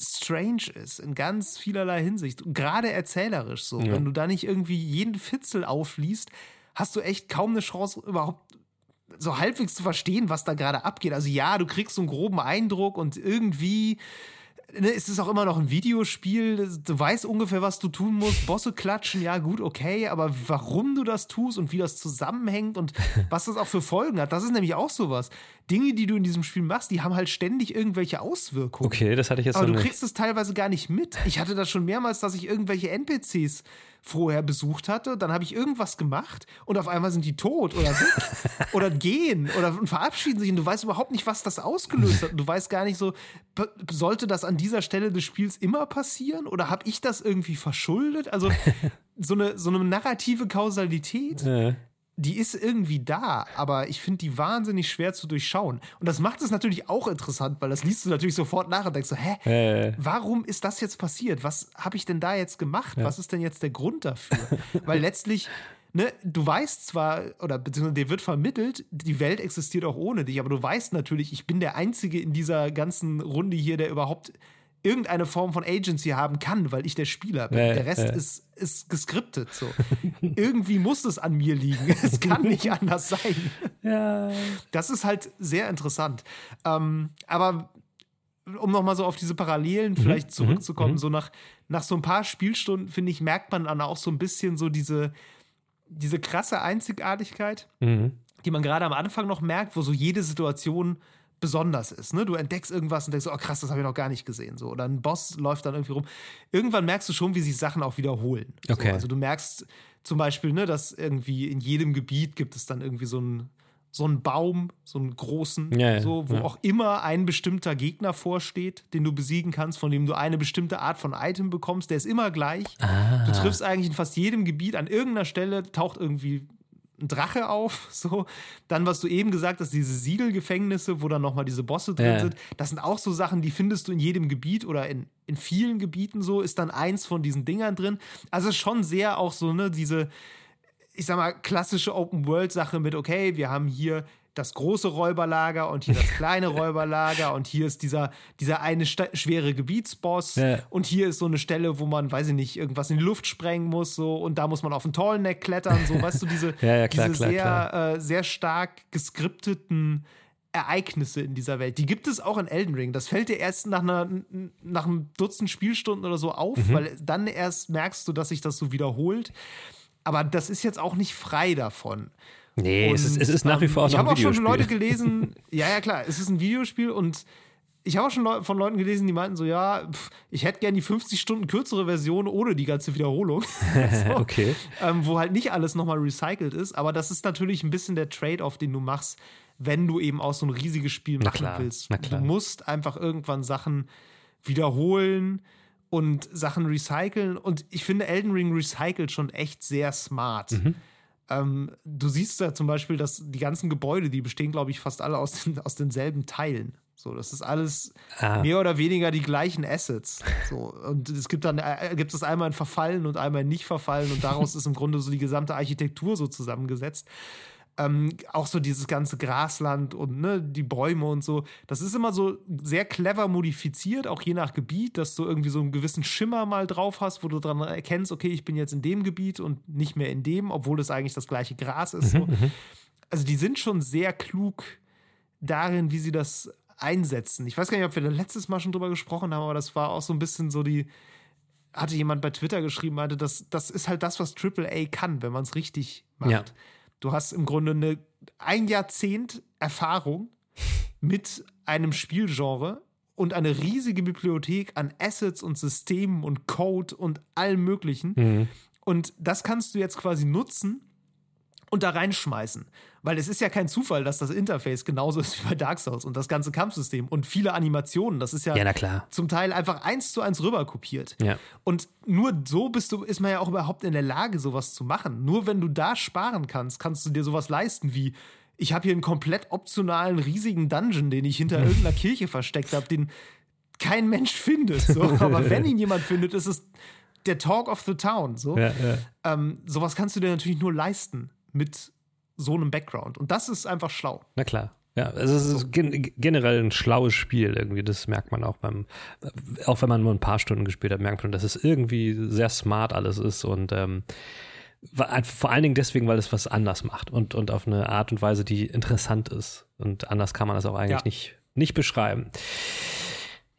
strange ist in ganz vielerlei Hinsicht. Und Gerade erzählerisch so. Ja. Wenn du da nicht irgendwie jeden Fitzel aufliest, hast du echt kaum eine Chance, überhaupt so halbwegs zu verstehen, was da gerade abgeht. Also ja, du kriegst so einen groben Eindruck und irgendwie ne, es auch immer noch ein Videospiel. Du weißt ungefähr, was du tun musst. Bosse klatschen, ja gut, okay, aber warum du das tust und wie das zusammenhängt und was das auch für Folgen hat, das ist nämlich auch sowas. Dinge, die du in diesem Spiel machst, die haben halt ständig irgendwelche Auswirkungen. okay, das hatte ich jetzt Aber noch du nicht. kriegst es teilweise gar nicht mit. Ich hatte das schon mehrmals, dass ich irgendwelche NPCs vorher besucht hatte. Dann habe ich irgendwas gemacht und auf einmal sind die tot oder weg oder gehen oder verabschieden sich und du weißt überhaupt nicht, was das ausgelöst hat. Und du weißt gar nicht so, sollte das an dieser Stelle des Spiels immer passieren oder habe ich das irgendwie verschuldet? Also so eine, so eine narrative Kausalität Äh, die ist irgendwie da, aber ich finde die wahnsinnig schwer zu durchschauen. Und das macht es natürlich auch interessant, weil das liest du natürlich sofort nach und denkst so, hä, äh, warum ist das jetzt passiert? Was habe ich denn da jetzt gemacht? Was ist denn jetzt der Grund dafür? weil letztlich, ne, du weißt zwar, oder beziehungsweise dir wird vermittelt, die Welt existiert auch ohne dich, aber du weißt natürlich, ich bin der Einzige in dieser ganzen Runde hier, der überhaupt irgendeine Form von Agency haben kann, weil ich der Spieler bin. Ja, der Rest ja. ist, ist geskriptet. So. Irgendwie muss es an mir liegen. Es kann nicht anders sein. ja. Das ist halt sehr interessant. Ähm, aber um nochmal so auf diese Parallelen vielleicht zurückzukommen, so nach, nach so ein paar Spielstunden, finde ich, merkt man dann auch so ein bisschen so diese, diese krasse Einzigartigkeit, Mhm. die man gerade am Anfang noch merkt, wo so jede Situation besonders ist. Ne? Du entdeckst irgendwas und denkst, oh krass, das habe ich noch gar nicht gesehen. So. Oder ein Boss läuft dann irgendwie rum. Irgendwann merkst du schon, wie sich Sachen auch wiederholen. Okay. So, also du merkst zum Beispiel, ne, dass irgendwie in jedem Gebiet gibt es dann irgendwie so einen so einen Baum, so einen großen, Ja, ja, so, wo ja. auch immer ein bestimmter Gegner vorsteht, den du besiegen kannst, von dem du eine bestimmte Art von Item bekommst, der ist immer gleich. Ah. Du triffst eigentlich in fast jedem Gebiet an irgendeiner Stelle taucht irgendwie ein Drache auf, so. Dann, was du eben gesagt hast, diese Siegelgefängnisse, wo dann nochmal diese Bosse drin Ja. sind, das sind auch so Sachen, die findest du in jedem Gebiet oder in, in vielen Gebieten so, ist dann eins von diesen Dingern drin. Also schon sehr auch so, ne, diese, ich sag mal, klassische Open-World-Sache mit, okay, wir haben hier das große Räuberlager und hier das kleine Räuberlager und hier ist dieser, dieser eine schwere Gebietsboss Ja. und hier ist so eine Stelle, wo man, weiß ich nicht, irgendwas in die Luft sprengen muss so und da muss man auf den Tallneck klettern, so, weißt du, diese, Ja, ja, klar, diese klar, sehr, klar. Äh, sehr stark geskripteten Ereignisse in dieser Welt. Die gibt es auch in Elden Ring. Das fällt dir erst nach, einer, nach einem Dutzend Spielstunden oder so auf, Mhm. weil dann erst merkst du, dass sich das so wiederholt. Aber das ist jetzt auch nicht frei davon. Nee, es ist, Und, es ist nach wie ähm, vor auch ich noch ein habe auch schon Videospiel. Leute gelesen, ja, ja, klar, es ist ein Videospiel und ich habe auch schon Leu von Leuten gelesen, die meinten so, ja, pf, ich hätte gern die 50 Stunden kürzere Version ohne die ganze Wiederholung. so, okay. ähm, wo halt nicht alles nochmal recycelt ist, aber das ist natürlich ein bisschen der Trade-off, den du machst, wenn du eben auch so ein riesiges Spiel machen klar, willst. na klar. Du musst einfach irgendwann Sachen wiederholen und Sachen recyceln und ich finde, Elden Ring recycelt schon echt sehr smart. Mhm. Ähm, du siehst ja zum Beispiel, dass die ganzen Gebäude, die bestehen, glaube ich, fast alle aus, den, aus denselben Teilen. So, das ist alles ah. mehr oder weniger die gleichen Assets. So, und es gibt dann äh, gibt es einmal ein Verfallen und einmal nicht verfallen und daraus ist im Grunde so die gesamte Architektur so zusammengesetzt. Ähm, auch so dieses ganze Grasland und ne, die Bäume und so. Das ist immer so sehr clever modifiziert, auch je nach Gebiet, dass du irgendwie so einen gewissen Schimmer mal drauf hast, wo du dran erkennst, okay, ich bin jetzt in dem Gebiet und nicht mehr in dem, obwohl es eigentlich das gleiche Gras ist. So. Mhm, mhm. also die sind schon sehr klug darin, wie sie das einsetzen. Ich weiß gar nicht, ob wir da letztes Mal schon drüber gesprochen haben, aber das war auch so ein bisschen so die, hatte jemand bei Twitter geschrieben, meinte, das, das ist halt das, was AAA kann, wenn man es richtig macht. Ja. Du hast im Grunde eine, ein Jahrzehnt Erfahrung mit einem Spielgenre und eine riesige Bibliothek an Assets und Systemen und Code und allem Möglichen. Mhm. Und das kannst du jetzt quasi nutzen und da reinschmeißen. Weil es ist ja kein Zufall, dass das Interface genauso ist wie bei Dark Souls und das ganze Kampfsystem und viele Animationen. Das ist ja, ja zum Teil einfach eins zu eins rüber kopiert. Ja. Und nur so bist du, ist man ja auch überhaupt in der Lage, sowas zu machen. Nur wenn du da sparen kannst, kannst du dir sowas leisten wie ich habe hier einen komplett optionalen riesigen Dungeon, den ich hinter irgendeiner Kirche versteckt habe, den kein Mensch findet. So. Aber wenn ihn jemand findet, ist es der Talk of the Town. So. Ja, ja. Ähm, sowas kannst du dir natürlich nur leisten mit so einem Background. Und das ist einfach schlau. Na klar. Ja, also es ist gen generell ein schlaues Spiel irgendwie. Das merkt man auch beim, auch wenn man nur ein paar Stunden gespielt hat, merkt man, dass es irgendwie sehr smart alles ist und ähm, vor allen Dingen deswegen, weil es was anders macht und, und auf eine Art und Weise, die interessant ist. Und anders kann man das auch eigentlich ja. nicht, nicht beschreiben.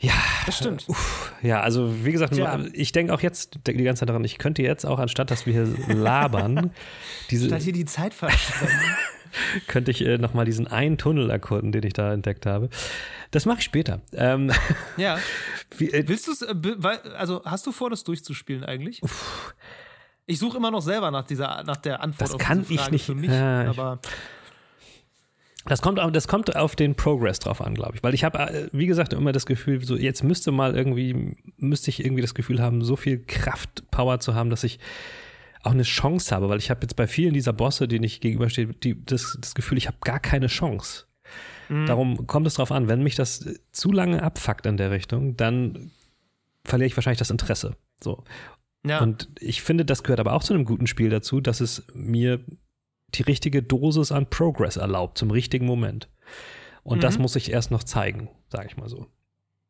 Ja, das stimmt. Uff, ja, also wie gesagt, ja. ich denke auch jetzt die ganze Zeit daran, ich könnte jetzt auch, anstatt dass wir hier labern, diese. Statt hier die Zeit verschwenden. könnte ich äh, nochmal diesen einen Tunnel erkunden, den ich da entdeckt habe. Das mache ich später. Ähm, ja. Wie, äh, Willst du es, äh, also hast du vor, das durchzuspielen eigentlich? Uff. Ich suche immer noch selber nach dieser, nach der Antwort das auf kann diese Frage ich nicht. für mich, ja, aber. Das kommt, das kommt auf den Progress drauf an, glaube ich. Weil ich habe, äh, wie gesagt, immer das Gefühl, so jetzt müsste mal irgendwie, müsste ich irgendwie das Gefühl haben, so viel Kraft, Power zu haben, dass ich auch eine Chance habe. Weil ich habe jetzt bei vielen dieser Bosse, denen ich gegenüberstehe, die, das, das Gefühl, ich habe gar keine Chance. Mhm. Darum kommt es drauf an, wenn mich das zu lange abfuckt in der Richtung, dann verliere ich wahrscheinlich das Interesse. So. Ja. Und ich finde, das gehört aber auch zu einem guten Spiel dazu, dass es mir die richtige Dosis an Progress erlaubt zum richtigen Moment. Und mhm. das muss ich erst noch zeigen, sage ich mal so.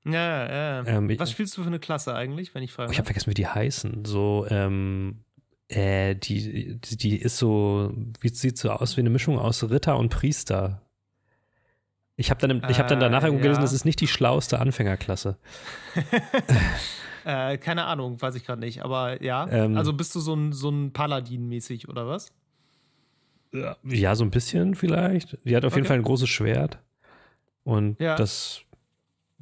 Ja, ja. Ähm, Was spielst du für eine Klasse eigentlich, wenn ich frage? Oh, ich habe vergessen, wie die heißen. So, ähm, äh, die, die ist so, wie sieht so aus wie eine Mischung aus Ritter und Priester. Ich habe dann, ich hab dann danach äh, ja. gelesen, das ist nicht die schlauste Anfängerklasse. äh, keine Ahnung, weiß ich gerade nicht. Aber ja, ähm, also bist du so ein, so ein Paladin-mäßig oder was? Ja, so ein bisschen vielleicht. Die hat auf okay. jeden Fall ein großes Schwert. Und ja. das,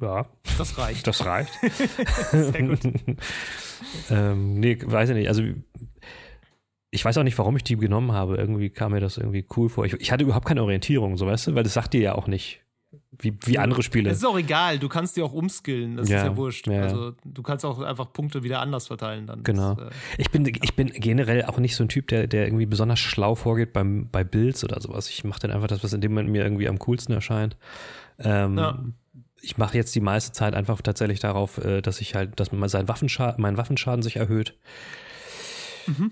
ja. Das reicht. Das reicht. Sehr gut. ähm, nee, weiß ich nicht. Also, ich weiß auch nicht, warum ich die genommen habe. Irgendwie kam mir das irgendwie cool vor. Ich, ich hatte überhaupt keine Orientierung, so weißt du, weil das sagt dir ja auch nicht, wie, wie andere Spiele. Es ist auch egal, du kannst dir auch umskillen, das ja, ist ja wurscht. Ja. Also du kannst auch einfach Punkte wieder anders verteilen dann. Genau. Das, äh, ich, bin, ich bin generell auch nicht so ein Typ, der, der irgendwie besonders schlau vorgeht beim, bei Builds oder sowas. Ich mache dann einfach das, was in dem Moment mir irgendwie am coolsten erscheint. Ähm. Ich mache jetzt die meiste Zeit einfach tatsächlich darauf, äh, dass ich halt, dass mein Waffenschaden, mein Waffenschaden sich erhöht. Mhm.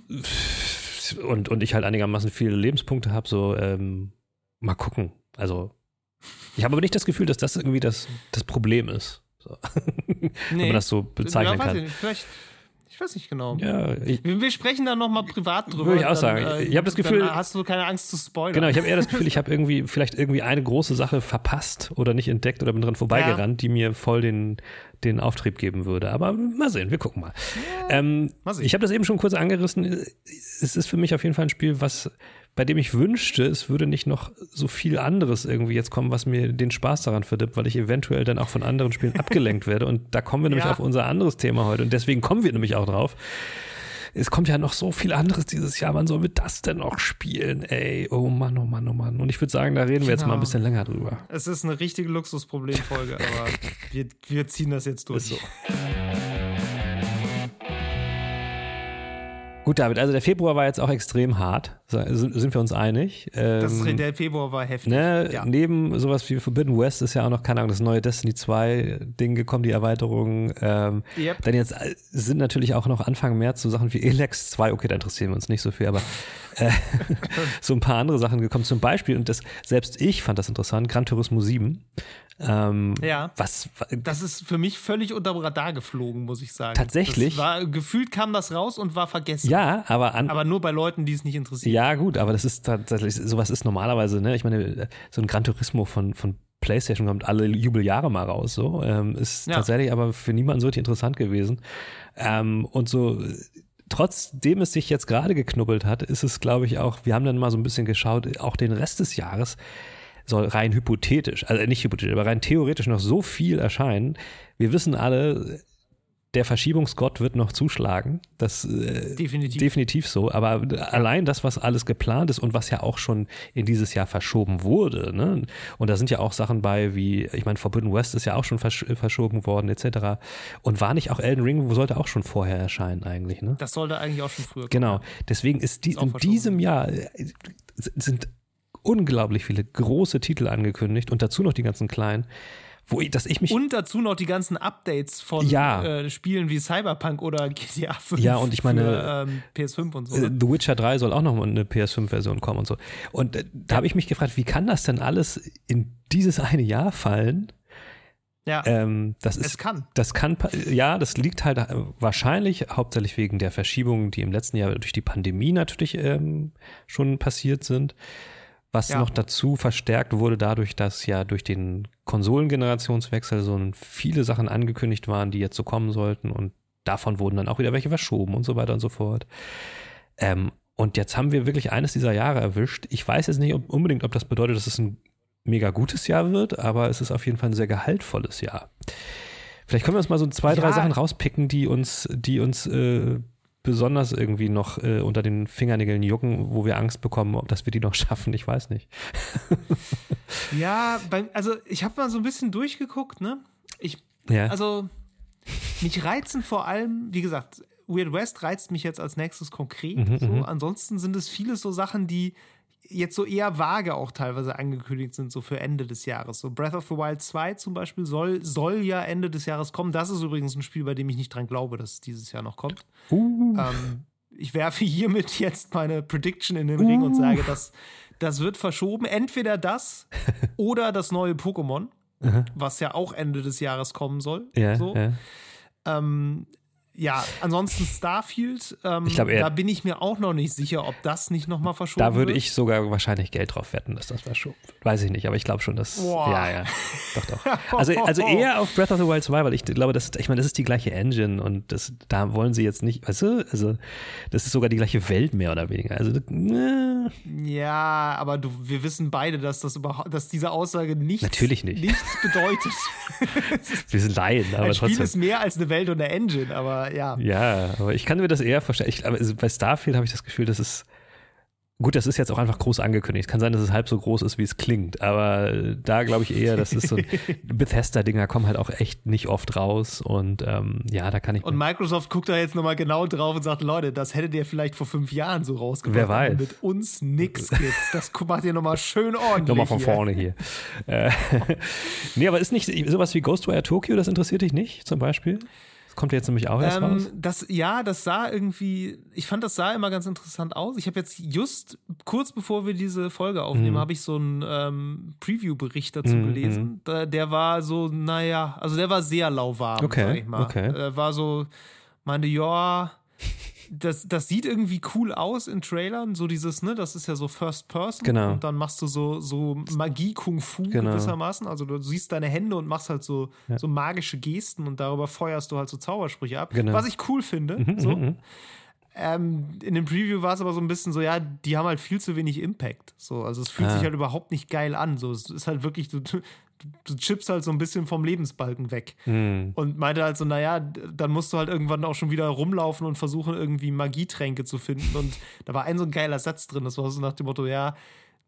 Und, und ich halt einigermaßen viele Lebenspunkte habe, so ähm, mal gucken. Also ich habe aber nicht das Gefühl, dass das irgendwie das, das Problem ist. So. Nee. Wenn man das so bezeichnen ja, kann. Ich Vielleicht, ich weiß nicht genau. Ja, ich, wir, sprechen da nochmal privat drüber. Würde ich auch dann, sagen. Äh, ich habe das Gefühl. hast du keine Angst zu spoilern. Genau, ich habe eher das Gefühl, ich habe irgendwie vielleicht irgendwie eine große Sache verpasst oder nicht entdeckt oder bin dran vorbeigerannt, ja. die mir voll den, den Auftrieb geben würde. Aber mal sehen, wir gucken mal. Ja, ähm, mal sehen. Ich habe das eben schon kurz angerissen. Es ist für mich auf jeden Fall ein Spiel, was bei dem ich wünschte, es würde nicht noch so viel anderes irgendwie jetzt kommen, was mir den Spaß daran verdirbt, weil ich eventuell dann auch von anderen Spielen abgelenkt werde. Und da kommen wir nämlich ja. auf unser anderes Thema heute. Und deswegen kommen wir nämlich auch drauf. Es kommt ja noch so viel anderes dieses Jahr. Wann sollen wir das denn noch spielen? Ey, oh Mann, oh Mann, oh Mann. Und ich würde sagen, da reden wir jetzt mal ein genau. bisschen länger drüber. Es ist eine richtige Luxusproblemfolge, aber wir, wir ziehen das jetzt durch. Ist so. Gut, David, also der Februar war jetzt auch extrem hart, sind wir uns einig. Das, ähm, der Februar war heftig. Ne, ja. Neben sowas wie Forbidden West ist ja auch noch, keine Ahnung, das neue Destiny 2 Ding gekommen, die Erweiterung. Ähm, yep. Dann jetzt äh, sind natürlich auch noch Anfang März so Sachen wie Elex 2, okay, da interessieren wir uns nicht so viel, aber äh, so ein paar andere Sachen gekommen. Zum Beispiel, und das selbst ich fand das interessant, Gran Turismo 7. Ähm, ja. Was, das ist für mich völlig unter dem Radar geflogen, muss ich sagen. Tatsächlich. War, gefühlt kam das raus und war vergessen. Ja, aber an, aber nur bei Leuten, die es nicht interessiert. Ja, gut, aber das ist tatsächlich, sowas ist normalerweise, ne? Ich meine, so ein Gran Turismo von, von PlayStation kommt alle Jubeljahre mal raus, so. Ähm, ist ja. tatsächlich aber für niemanden so interessant gewesen. Ähm, und so, trotzdem es sich jetzt gerade geknubbelt hat, ist es, glaube ich, auch, wir haben dann mal so ein bisschen geschaut, auch den Rest des Jahres soll rein hypothetisch, also nicht hypothetisch, aber rein theoretisch noch so viel erscheinen. Wir wissen alle, der Verschiebungsgott wird noch zuschlagen. Das äh, definitiv. definitiv so. Aber allein das, was alles geplant ist und was ja auch schon in dieses Jahr verschoben wurde, ne? Und da sind ja auch Sachen bei, wie, ich meine, Forbidden West ist ja auch schon versch verschoben worden, etc. Und war nicht auch Elden Ring, sollte auch schon vorher erscheinen, eigentlich, ne? Das sollte eigentlich auch schon früher kommen. Genau. Deswegen ist, die, ist in diesem Jahr äh, sind unglaublich viele große Titel angekündigt und dazu noch die ganzen kleinen. Wo ich, dass ich mich und dazu noch die ganzen Updates von ja. äh, Spielen wie Cyberpunk oder GTA 5 ja, und ich meine, für, ähm, PS5 und so. Äh, The Witcher 3 soll auch noch eine PS5-Version kommen und so. Und äh, da habe ich mich gefragt, wie kann das denn alles in dieses eine Jahr fallen? Ja, ähm, das ist, es kann. Das kann, ja, das liegt halt äh, wahrscheinlich hauptsächlich wegen der Verschiebungen, die im letzten Jahr durch die Pandemie natürlich ähm, schon passiert sind was ja. noch dazu verstärkt wurde dadurch, dass ja durch den Konsolengenerationswechsel so viele Sachen angekündigt waren, die jetzt so kommen sollten und davon wurden dann auch wieder welche verschoben und so weiter und so fort. Ähm, und jetzt haben wir wirklich eines dieser Jahre erwischt. Ich weiß jetzt nicht unbedingt, ob das bedeutet, dass es ein mega gutes Jahr wird, aber es ist auf jeden Fall ein sehr gehaltvoll Jahr. Vielleicht können wir uns mal so zwei, ja. drei Sachen rauspicken, die uns, die uns äh, besonders irgendwie noch äh, unter den Fingernägeln jucken, wo wir Angst bekommen, ob dass wir die noch schaffen. Ich weiß nicht. ja, bei, also ich habe mal so ein bisschen durchgeguckt, ne? Ich, ja. also mich reizen vor allem, wie gesagt, Weird West reizt mich jetzt als nächstes konkret. Mhm, so. Mhm. Ansonsten sind es viele so Sachen, die jetzt so eher vage auch teilweise angekündigt sind, so für Ende des Jahres. So Breath of the Wild 2 zum Beispiel soll, soll ja Ende des Jahres kommen. Das ist übrigens ein Spiel, bei dem ich nicht dran glaube, dass es dieses Jahr noch kommt. Uh. Ähm, ich werfe hiermit jetzt meine Prediction in den uh. Ring und sage, dass das wird verschoben. Entweder das oder das neue Pokémon, was ja auch Ende des Jahres kommen soll. Ja, so. ja. Ähm, ja, ansonsten Starfield, ähm, glaub, da bin ich mir auch noch nicht sicher, ob das nicht nochmal verschoben wird. Da würde wird. ich sogar wahrscheinlich Geld drauf wetten, dass das verschoben wird. Weiß ich nicht, aber ich glaube schon, dass. Boah. Ja, ja. Doch, doch. Also, also eher auf Breath of the Wild 2, weil ich glaube, das, ich meine, das ist die gleiche Engine und das, da wollen sie jetzt nicht, weißt du, also das ist sogar die gleiche Welt mehr oder weniger. Also, äh. Ja, aber du, wir wissen beide, dass das überhaupt, dass diese Aussage nichts, Natürlich nicht. nichts bedeutet. wir sind Laien, aber Ein Spiel trotzdem. ist mehr als eine Welt und eine Engine, aber ja. Ja, aber ich kann mir das eher vorstellen. Ich, aber bei Starfield habe ich das Gefühl, dass es Gut, das ist jetzt auch einfach groß angekündigt. Kann sein, dass es halb so groß ist, wie es klingt. Aber da glaube ich eher, dass es so Bethesda-Dinger kommen halt auch echt nicht oft raus. Und ähm, ja, da kann ich. Und Microsoft guckt da jetzt nochmal genau drauf und sagt, Leute, das hättet ihr vielleicht vor fünf Jahren so rausgebracht. Wer weiß. Mit uns nix gibt's. Das macht ihr nochmal schön ordentlich. nochmal von hier. vorne hier. Äh, nee, aber ist nicht sowas wie Ghostwire Tokyo, das interessiert dich nicht, zum Beispiel? Kommt jetzt nämlich auch erst ähm, raus? Das, ja, das sah irgendwie, ich fand, das sah immer ganz interessant aus. Ich habe jetzt just kurz bevor wir diese Folge aufnehmen, mhm. habe ich so einen ähm, Preview-Bericht dazu mhm. gelesen. Da, der war so, naja, also der war sehr lauwarm, okay, sag ich mal. Okay. Äh, war so, meinte, ja, das, das sieht irgendwie cool aus in Trailern, so dieses, ne, das ist ja so First Person. Genau. Und dann machst du so, so Magie-Kung-Fu genau. gewissermaßen. Also du siehst deine Hände und machst halt so, ja. so magische Gesten und darüber feuerst du halt so Zaubersprüche ab. Genau. Was ich cool finde. Mhm, so. Mhm, mhm. Ähm, in dem Preview war es aber so ein bisschen so, ja, die haben halt viel zu wenig Impact. So, also es fühlt ah. sich halt überhaupt nicht geil an. So, es ist halt wirklich, du, du chippst halt so ein bisschen vom Lebensbalken weg. Mhm. Und meinte halt so, naja, dann musst du halt irgendwann auch schon wieder rumlaufen und versuchen, irgendwie Magietränke zu finden. Und da war ein so ein geiler Satz drin, das war so nach dem Motto, ja,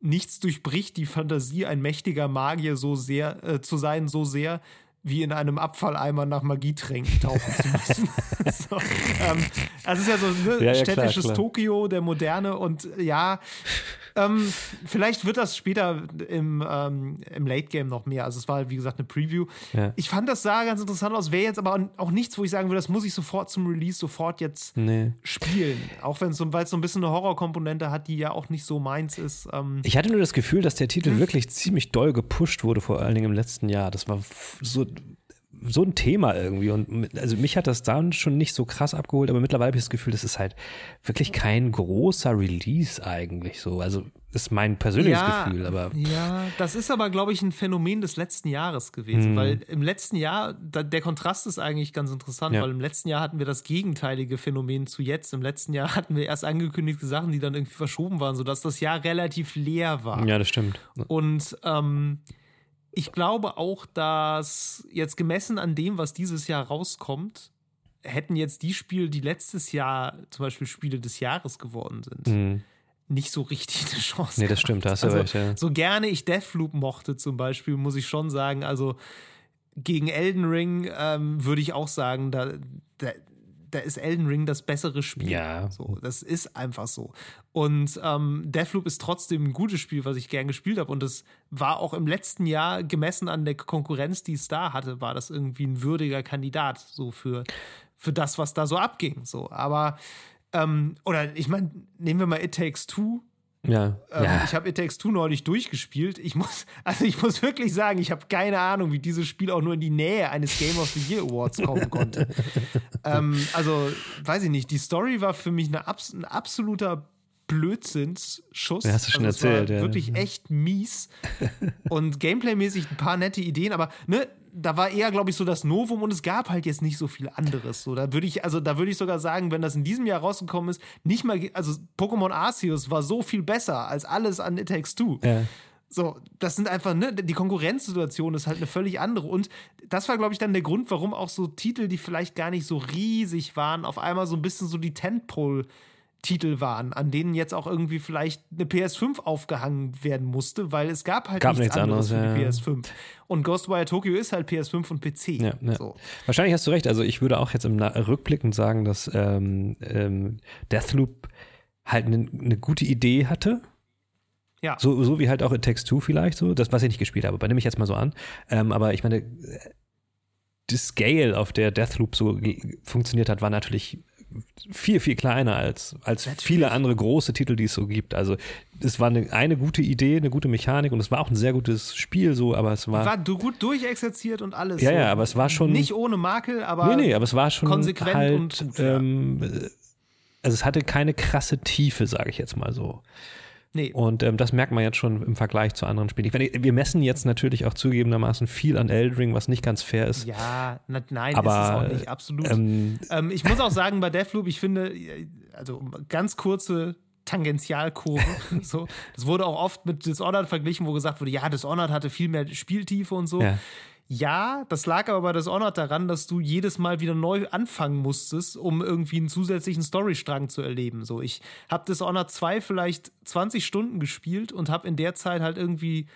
nichts durchbricht die Fantasie, ein mächtiger Magier so sehr äh, zu sein, so sehr, wie in einem Abfalleimer nach Magietränken tauchen zu müssen. so, ähm, also es ist ja so ein ne, ja, ja, städtisches klar, klar. Tokio, der Moderne und ja, ähm, vielleicht wird das später im, ähm, im Late Game noch mehr. Also es war, wie gesagt, eine Preview. Ja. Ich fand das sah ganz interessant aus. Wäre jetzt aber auch nichts, wo ich sagen würde, das muss ich sofort zum Release sofort jetzt nee. spielen. Auch wenn es so, weil es so ein bisschen eine Horrorkomponente hat, die ja auch nicht so meins ist. Ähm, ich hatte nur das Gefühl, dass der Titel hm? wirklich ziemlich doll gepusht wurde, vor allen Dingen im letzten Jahr. Das war so so ein Thema irgendwie. Und also mich hat das dann schon nicht so krass abgeholt, aber mittlerweile habe ich das Gefühl, das ist halt wirklich kein großer Release eigentlich so. Also ist mein persönliches ja, Gefühl, aber. Ja, das ist aber, glaube ich, ein Phänomen des letzten Jahres gewesen, hm. weil im letzten Jahr, da, der Kontrast ist eigentlich ganz interessant, ja. weil im letzten Jahr hatten wir das gegenteilige Phänomen zu jetzt. Im letzten Jahr hatten wir erst angekündigte Sachen, die dann irgendwie verschoben waren, sodass das Jahr relativ leer war. Ja, das stimmt. Und ähm, ich glaube auch, dass jetzt gemessen an dem, was dieses Jahr rauskommt, hätten jetzt die Spiele, die letztes Jahr zum Beispiel Spiele des Jahres geworden sind, mhm. nicht so richtig eine Chance. Nee, das stimmt, da hast du also, recht. Ja. So gerne ich Deathloop mochte zum Beispiel, muss ich schon sagen, also gegen Elden Ring ähm, würde ich auch sagen, da, da, da ist Elden Ring das bessere Spiel. Ja. So, das ist einfach so. Und ähm, Deathloop ist trotzdem ein gutes Spiel, was ich gern gespielt habe. Und das war auch im letzten Jahr, gemessen an der Konkurrenz, die es da hatte, war das irgendwie ein würdiger Kandidat so für, für das, was da so abging. So, aber ähm, oder ich meine, nehmen wir mal It Takes Two ja. Ähm, ja. Ich habe It Takes Two neulich durchgespielt. Ich muss, also ich muss wirklich sagen, ich habe keine Ahnung, wie dieses Spiel auch nur in die Nähe eines Game of the Year Awards kommen konnte. ähm, also, weiß ich nicht, die Story war für mich eine, ein absoluter Blödsinnsschuss. Ja, hast du schon also erzählt, ja. Wirklich echt mies. Und gameplaymäßig ein paar nette Ideen, aber ne, da war eher, glaube ich, so das Novum und es gab halt jetzt nicht so viel anderes. So, da würde ich, also da würde ich sogar sagen, wenn das in diesem Jahr rausgekommen ist, nicht mal, also Pokémon Arceus war so viel besser als alles an It Takes Two. Ja. So, das sind einfach, ne, die Konkurrenzsituation ist halt eine völlig andere. Und das war, glaube ich, dann der Grund, warum auch so Titel, die vielleicht gar nicht so riesig waren, auf einmal so ein bisschen so die Tentpole Titel waren, an denen jetzt auch irgendwie vielleicht eine PS5 aufgehangen werden musste, weil es gab halt gab nichts, nichts anderes, für die ja. PS5. Und Ghostwire Tokyo ist halt PS5 und PC. Ja, ja. So. Wahrscheinlich hast du recht. Also ich würde auch jetzt im Rückblickend sagen, dass ähm, ähm, Deathloop halt eine ne gute Idee hatte. Ja. So, so wie halt auch in Text 2 vielleicht so, das, was ich nicht gespielt habe, aber nehme ich jetzt mal so an. Ähm, aber ich meine, die Scale, auf der Deathloop so funktioniert hat, war natürlich viel, viel kleiner als, als viele andere große Titel, die es so gibt. Also es war eine, eine gute Idee, eine gute Mechanik und es war auch ein sehr gutes Spiel so, aber es war. War gut durchexerziert und alles. Ja, so. ja, aber es war schon. Nicht ohne Makel, aber. Nee, nee, aber es war schon. Konsequent halt, und gut, ähm, Also es hatte keine krasse Tiefe, sage ich jetzt mal so. Nee. Und ähm, das merkt man jetzt schon im Vergleich zu anderen Spielen. Meine, wir messen jetzt natürlich auch zugegebenermaßen viel an Eldring, was nicht ganz fair ist. Ja, na, nein, aber, ist es auch nicht, absolut. Ähm, ähm, ich muss auch sagen, bei Deathloop, ich finde, also ganz kurze Tangentialkurve. so. Das wurde auch oft mit Dishonored verglichen, wo gesagt wurde, ja, Dishonored hatte viel mehr Spieltiefe und so. Ja. Ja, das lag aber bei Dishonored daran, dass du jedes Mal wieder neu anfangen musstest, um irgendwie einen zusätzlichen Storystrang zu erleben. So, ich habe Dishonored 2 vielleicht 20 Stunden gespielt und habe in der Zeit halt irgendwie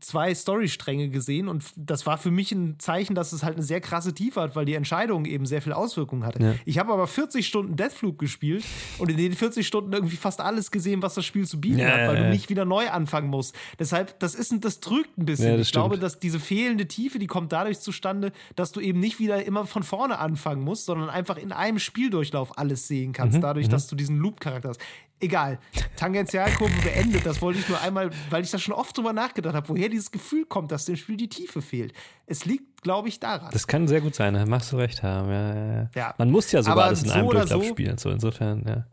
zwei Storystränge gesehen und das war für mich ein Zeichen, dass es halt eine sehr krasse Tiefe hat, weil die Entscheidung eben sehr viel Auswirkungen hatte. Ja. Ich habe aber 40 Stunden Deathloop gespielt und in den 40 Stunden irgendwie fast alles gesehen, was das Spiel zu bieten ja, hat, weil ja, du nicht wieder neu anfangen musst. Deshalb, das ist das trügt ein bisschen. ich stimmt. glaube, dass diese fehlende Tiefe, die kommt dadurch zustande, dass du eben nicht wieder immer von vorne anfangen musst, sondern einfach in einem Spieldurchlauf alles sehen kannst, mhm, dadurch, mhm. dass du diesen Loop-Charakter hast. Egal. Tangentialkurve beendet. Das wollte ich nur einmal, weil ich da schon oft drüber nachgedacht habe, woher dieses Gefühl kommt, dass dem Spiel die Tiefe fehlt. Es liegt, glaube ich, daran. Das kann sehr gut sein, da machst du recht haben. Ja, ja. ja. Man muss ja sogar alles in so einem Durchlauf so, spielen, so insofern, ja.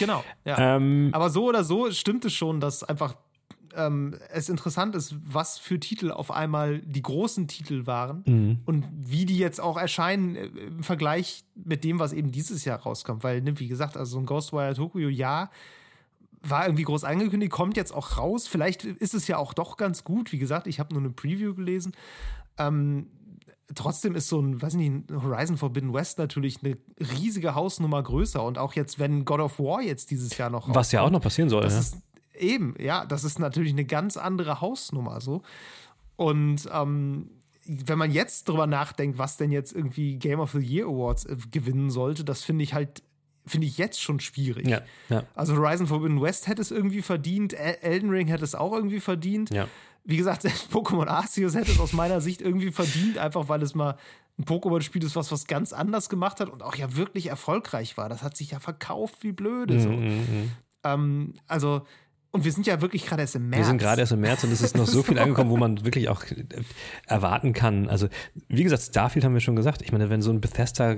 Genau, ja. Ähm, Aber so oder so stimmt es schon, dass einfach ähm, es interessant ist, was für Titel auf einmal die großen Titel waren mhm. und wie die jetzt auch erscheinen äh, im Vergleich mit dem, was eben dieses Jahr rauskommt. Weil, ne, wie gesagt, also so ein Ghostwire Tokyo, ja, war irgendwie groß angekündigt, kommt jetzt auch raus. Vielleicht ist es ja auch doch ganz gut. Wie gesagt, ich habe nur eine Preview gelesen. Ähm, trotzdem ist so ein, weiß nicht, Horizon Forbidden West natürlich eine riesige Hausnummer größer. Und auch jetzt, wenn God of War jetzt dieses Jahr noch Was ja auch noch passieren soll, das ja. Ist, eben, ja, das ist natürlich eine ganz andere Hausnummer so. Und ähm, wenn man jetzt drüber nachdenkt, was denn jetzt irgendwie Game of the Year Awards äh, gewinnen sollte, das finde ich halt, finde ich jetzt schon schwierig. Ja, ja. Also Horizon Forbidden West hätte es irgendwie verdient, El- Elden Ring hätte es auch irgendwie verdient. Ja. Wie gesagt, selbst Pokémon Arceus hätte es aus meiner Sicht irgendwie verdient, einfach weil es mal ein Pokémon-Spiel ist, was was ganz anders gemacht hat und auch ja wirklich erfolgreich war. Das hat sich ja verkauft wie blöde. So. Mhm, Ähm, also, und wir sind ja wirklich gerade erst im März. Wir sind gerade erst im März und es ist noch so viel angekommen, wo man wirklich auch äh, erwarten kann. Also, wie gesagt, Starfield haben wir schon gesagt. Ich meine, wenn so ein Bethesda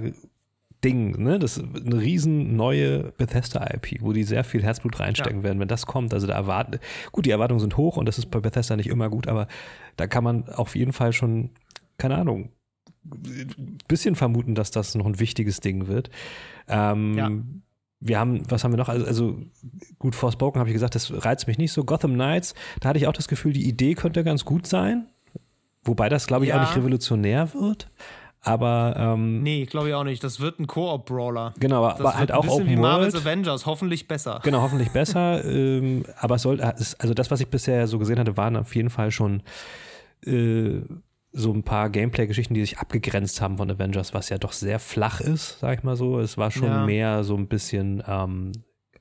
Ding, ne, das ist eine riesen neue Bethesda-IP, wo die sehr viel Herzblut reinstecken Ja. werden, wenn das kommt. Also da erwarten, gut, die Erwartungen sind hoch und das ist bei Bethesda nicht immer gut, aber da kann man auf jeden Fall schon, keine Ahnung, ein bisschen vermuten, dass das noch ein wichtiges Ding wird. Ähm, Ja. Wir haben, was haben wir noch? Also, also gut, Forspoken habe ich gesagt, das reizt mich nicht so. Gotham Knights, da hatte ich auch das Gefühl, die Idee könnte ganz gut sein. Wobei das, glaube ich, auch Ja. nicht revolutionär wird. Aber ähm, Nee, glaube ich auch nicht. Das wird ein Koop-Brawler. genau, Das aber wird halt ein auch bisschen Open wie Marvel's World. Avengers, hoffentlich besser. Genau, hoffentlich besser. ähm, aber es soll, also das, was ich bisher so gesehen hatte, waren auf jeden Fall schon äh, so ein paar Gameplay-Geschichten, die sich abgegrenzt haben von Avengers, was ja doch sehr flach ist, sag ich mal so. Es war schon Ja. mehr so ein bisschen, ähm,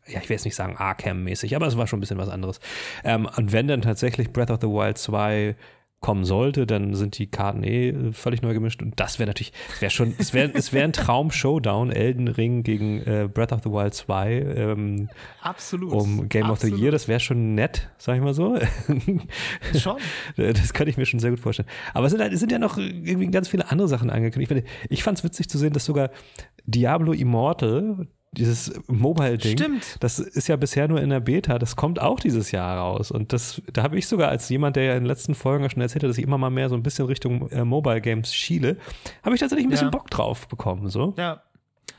ja, ich will jetzt nicht sagen Arkham-mäßig, aber es war schon ein bisschen was anderes. Ähm, und wenn dann tatsächlich Breath of the Wild 2 kommen sollte, dann sind die Karten eh äh, völlig neu gemischt und das wäre natürlich, es wäre schon, es wäre es wär ein Traum-Showdown, Elden Ring gegen äh, Breath of the Wild 2 ähm, Absolut. um Game of the Absolut. Year, das wäre schon nett, sag ich mal so. Schon. Das könnte ich mir schon sehr gut vorstellen. Aber es sind, halt, es sind ja noch irgendwie ganz viele andere Sachen angekündigt. Ich, finde, ich fand es witzig zu sehen, dass sogar Diablo Immortal, dieses Mobile-Ding, Stimmt. das ist ja bisher nur in der Beta, das kommt auch dieses Jahr raus. Und das, da habe ich sogar als jemand, der ja in den letzten Folgen schon erzählt hat, dass ich immer mal mehr so ein bisschen Richtung äh, Mobile Games schiele, habe ich tatsächlich ein bisschen Ja. Bock drauf bekommen. So. Ja.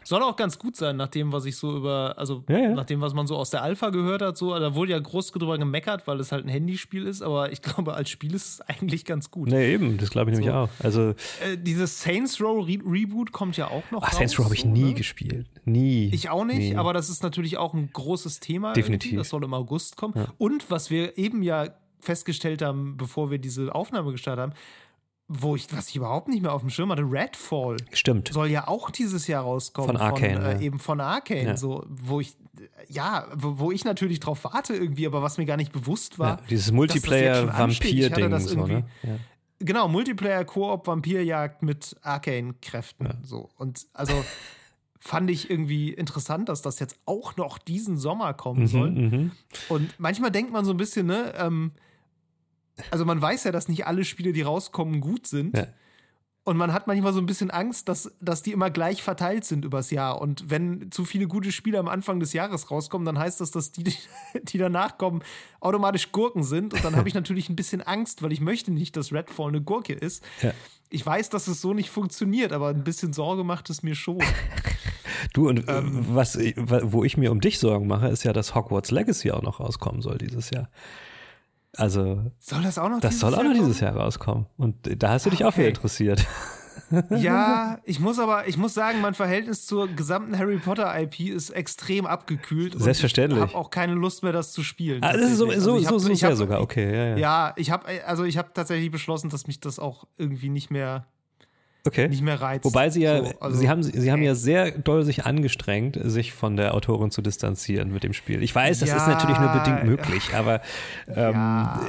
Soll auch ganz gut sein, nach dem, was ich so über, also Ja, ja. nach dem, was man so aus der Alpha gehört hat, so, da wurde ja groß drüber gemeckert, weil es halt ein Handyspiel ist, aber ich glaube, als Spiel ist es eigentlich ganz gut. Nee, eben, das glaube ich nämlich So. auch. Also, Äh, dieses Saints Row Re Reboot kommt ja auch noch ach, raus. Saints Row habe ich so, nie ne? gespielt. Nie. Ich auch nicht, Nie. aber das ist natürlich auch ein großes Thema. Definitiv. irgendwie. Das soll im August kommen. Und was wir eben ja festgestellt haben, bevor wir diese Aufnahme gestartet haben, wo ich, was ich überhaupt nicht mehr auf dem Schirm hatte, Redfall Stimmt. soll ja auch dieses Jahr rauskommen. Von Arcane, Von, äh, ja. Eben von Arcane, Ja. so, wo ich, ja, wo, wo ich natürlich drauf warte irgendwie, aber was mir gar nicht bewusst war. Ja, dieses Multiplayer-Vampir-Ding. So, ne? Genau, Multiplayer-Koop-Vampirjagd mit Arcane-Kräften. So. Und also fand ich irgendwie interessant, dass das jetzt auch noch diesen Sommer kommen soll. Mhm. Und manchmal denkt man so ein bisschen, ne, ähm, also man weiß ja, dass nicht alle Spiele, die rauskommen, gut sind. Ja. Und man hat manchmal so ein bisschen Angst, dass, dass die immer gleich verteilt sind übers Jahr. Und wenn zu viele gute Spiele am Anfang des Jahres rauskommen, dann heißt das, dass die, die danach kommen, automatisch Gurken sind. Und dann habe ich natürlich ein bisschen Angst, weil ich möchte nicht, dass Redfall eine Gurke ist. Ja. Ich weiß, dass es so nicht funktioniert, aber ein bisschen Sorge macht es mir schon. Du, und äh, Ähm. was, wo ich mir um dich Sorgen mache, ist ja, dass Hogwarts Legacy auch noch rauskommen soll dieses Jahr. Also, Soll das auch noch das soll auch noch dieses Jahr rauskommen. Und da hast du dich auch wieder okay. interessiert. Ja, ich muss aber, ich muss sagen, mein Verhältnis zur gesamten Harry Potter IP ist extrem abgekühlt. Selbstverständlich. Ich habe auch keine Lust mehr, das zu spielen. Ah, das ist so, so, Also ich so, hab- so hab- sogar, okay, ja, ja. Ja, ich habe, also ich habe tatsächlich beschlossen, dass mich das auch irgendwie nicht mehr, okay. nicht mehr reizt. Wobei sie ja, So, also- sie haben, sie haben ja sehr doll sich angestrengt, sich von der Autorin zu distanzieren mit dem Spiel. Ich weiß, das Ja, ist natürlich nur bedingt möglich, aber ähm, Ja.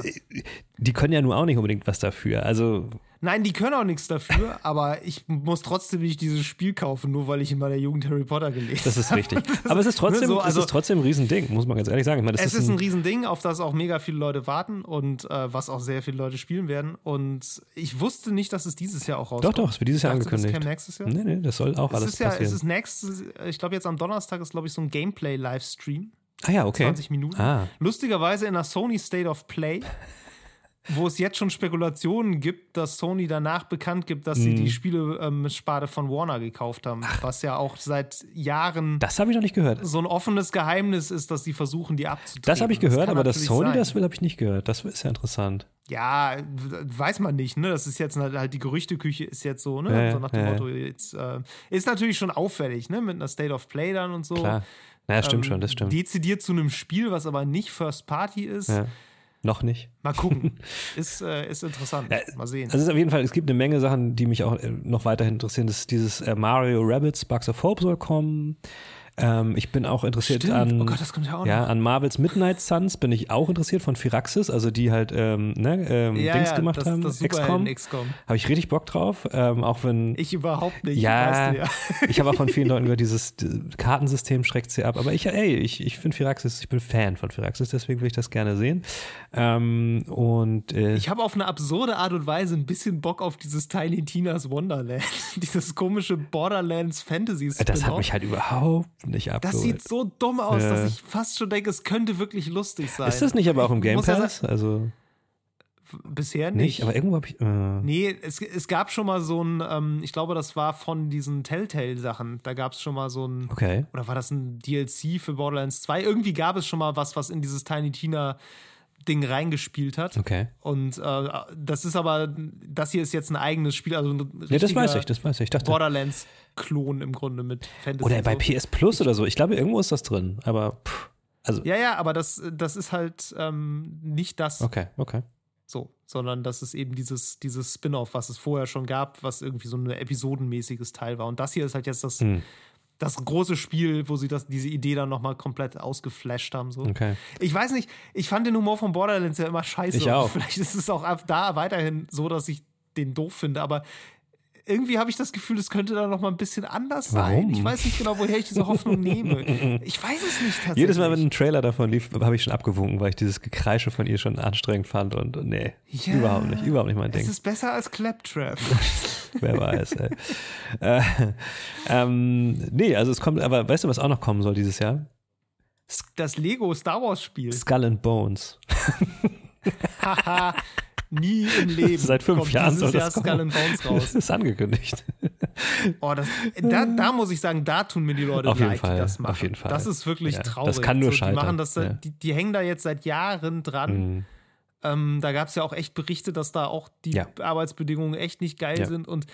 die können ja nun auch nicht unbedingt was dafür. Also Nein, die können auch nichts dafür, aber ich muss trotzdem nicht dieses Spiel kaufen, nur weil ich in meiner Jugend Harry Potter gelesen habe. Das ist richtig. Aber es ist trotzdem, so, also- es ist trotzdem ein Riesending, muss man ganz ehrlich sagen. Meine, das Es ist ein Riesending, auf das auch mega viele Leute warten und äh, was auch sehr viele Leute spielen werden. Und ich wusste nicht, dass es dieses Jahr auch Doch, rauskommt. doch, es wird dieses Jahr Dachte, Das angekündigt. käme nächstes Jahr. Nee, nee, das soll auch Es alles ist ja, passieren. es ist nächstes, ich glaube jetzt am Donnerstag ist, glaube ich, so ein Gameplay-Livestream. ah ja, okay. 20 Minuten. Ah, Lustigerweise in der Sony State of Play, wo es jetzt schon Spekulationen gibt, dass Sony danach bekannt gibt, dass Mhm. sie die Spiele-Sparte von Warner gekauft haben. Was ja auch seit Jahren das habe ich noch nicht gehört. so ein offenes Geheimnis ist, dass sie versuchen, die abzutreten. Das habe ich gehört, kann aber dass Sony sein. das will, habe ich nicht gehört. Das ist ja interessant. Ja, weiß man nicht, ne? Das ist jetzt halt, halt die Gerüchteküche ist jetzt so, ne? Ja, so nach dem ja. Motto, jetzt äh, ist natürlich schon auffällig, ne? Mit einer State of Play dann und so. Klar. Naja, stimmt Ähm, schon, das stimmt. Dezidiert zu einem Spiel, was aber nicht First Party ist. Ja. Noch nicht. Mal gucken. ist, äh, ist interessant. Mal sehen. Also es ist auf jeden Fall, es gibt eine Menge Sachen, die mich auch äh, noch weiterhin interessieren. Das ist dieses äh, Mario Rabbits Bugs of Hope soll kommen. Ähm, ich bin auch interessiert Stimmt. an, Oh Gott, ja ja, an Marvels Midnight Suns bin ich auch interessiert von Firaxis, also die halt ähm, ne, ähm, ja, Dings gemacht das, haben, das XCOM. XCOM. Habe ich richtig Bock drauf, ähm, auch wenn Ich überhaupt nicht. ja, ich habe auch von vielen Leuten gehört, dieses Kartensystem schreckt sie ab. Aber ich, ey, ich, ich finde Firaxis, ich bin Fan von Firaxis, deswegen will ich das gerne sehen. Ähm, und äh, Ich habe auf eine absurde Art und Weise ein bisschen Bock auf dieses Tiny Tina's Wonderland. dieses komische Borderlands Fantasy das hat mich halt überhaupt nicht Das abgeholt. sieht so dumm aus, Ja. dass ich fast schon denke, es könnte wirklich lustig sein. Ist das nicht aber auch im Game Pass? also bisher nicht, nicht. aber irgendwo habe ich. Äh, Nee, es, es gab schon mal so ein, ähm, ich glaube, das war von diesen Telltale-Sachen. Da gab es schon mal so ein, okay. oder war das ein DLC für Borderlands 2? Irgendwie gab es schon mal was, was in dieses Tiny Tina Ding reingespielt hat. Okay. Und äh, das ist aber, das hier ist jetzt ein eigenes Spiel, also ein Nee, das weiß ich, das weiß ich. ich dachte, Borderlands-Klon im Grunde mit Fantasy. oder bei. PS Plus oder so. Ich glaube, irgendwo ist das drin. Aber pff, also Ja, ja, aber das, das ist halt ähm, nicht das okay, okay. so, sondern das ist eben dieses, dieses Spin-off, was es vorher schon gab, was irgendwie so ein episodenmäßiges Teil war. Und das hier ist halt jetzt das, Hm. Das große Spiel, wo sie das, diese Idee dann nochmal komplett ausgeflasht haben. So. Okay. Ich weiß nicht, ich fand den Humor von Borderlands ja immer scheiße. Ich auch. Vielleicht ist es auch da weiterhin so, dass ich den doof finde, aber irgendwie habe ich das Gefühl, es könnte da noch mal ein bisschen anders sein. Warum? Ich weiß nicht genau, woher ich diese Hoffnung nehme. Ich weiß es nicht tatsächlich. Jedes Mal, wenn ein Trailer davon lief, habe ich schon abgewunken, weil ich dieses Gekreische von ihr schon anstrengend fand und nee, Ja, überhaupt nicht, überhaupt nicht mein es Ding. ist besser als Claptrap. Wer weiß, ey. äh, ähm, nee, also es kommt, aber weißt du, was auch noch kommen soll dieses Jahr? Das Lego Star Wars Spiel. Skull and Bones. Haha, nie im Leben. Seit fünf kommt Jahren soll Jahr das kommen. Skull and Bones Das raus. ist angekündigt. Oh, das, da, da muss ich sagen, da tun mir die Leute Auf jeden leid, Fall, die das machen. auf jeden Fall. Das ist wirklich Ja, traurig. das kann nur so, die scheitern, machen das, ja. die, die hängen da jetzt seit Jahren dran. Mhm. Ähm, da gab es ja auch echt Berichte, dass da auch die Ja. Arbeitsbedingungen echt nicht geil sind. Und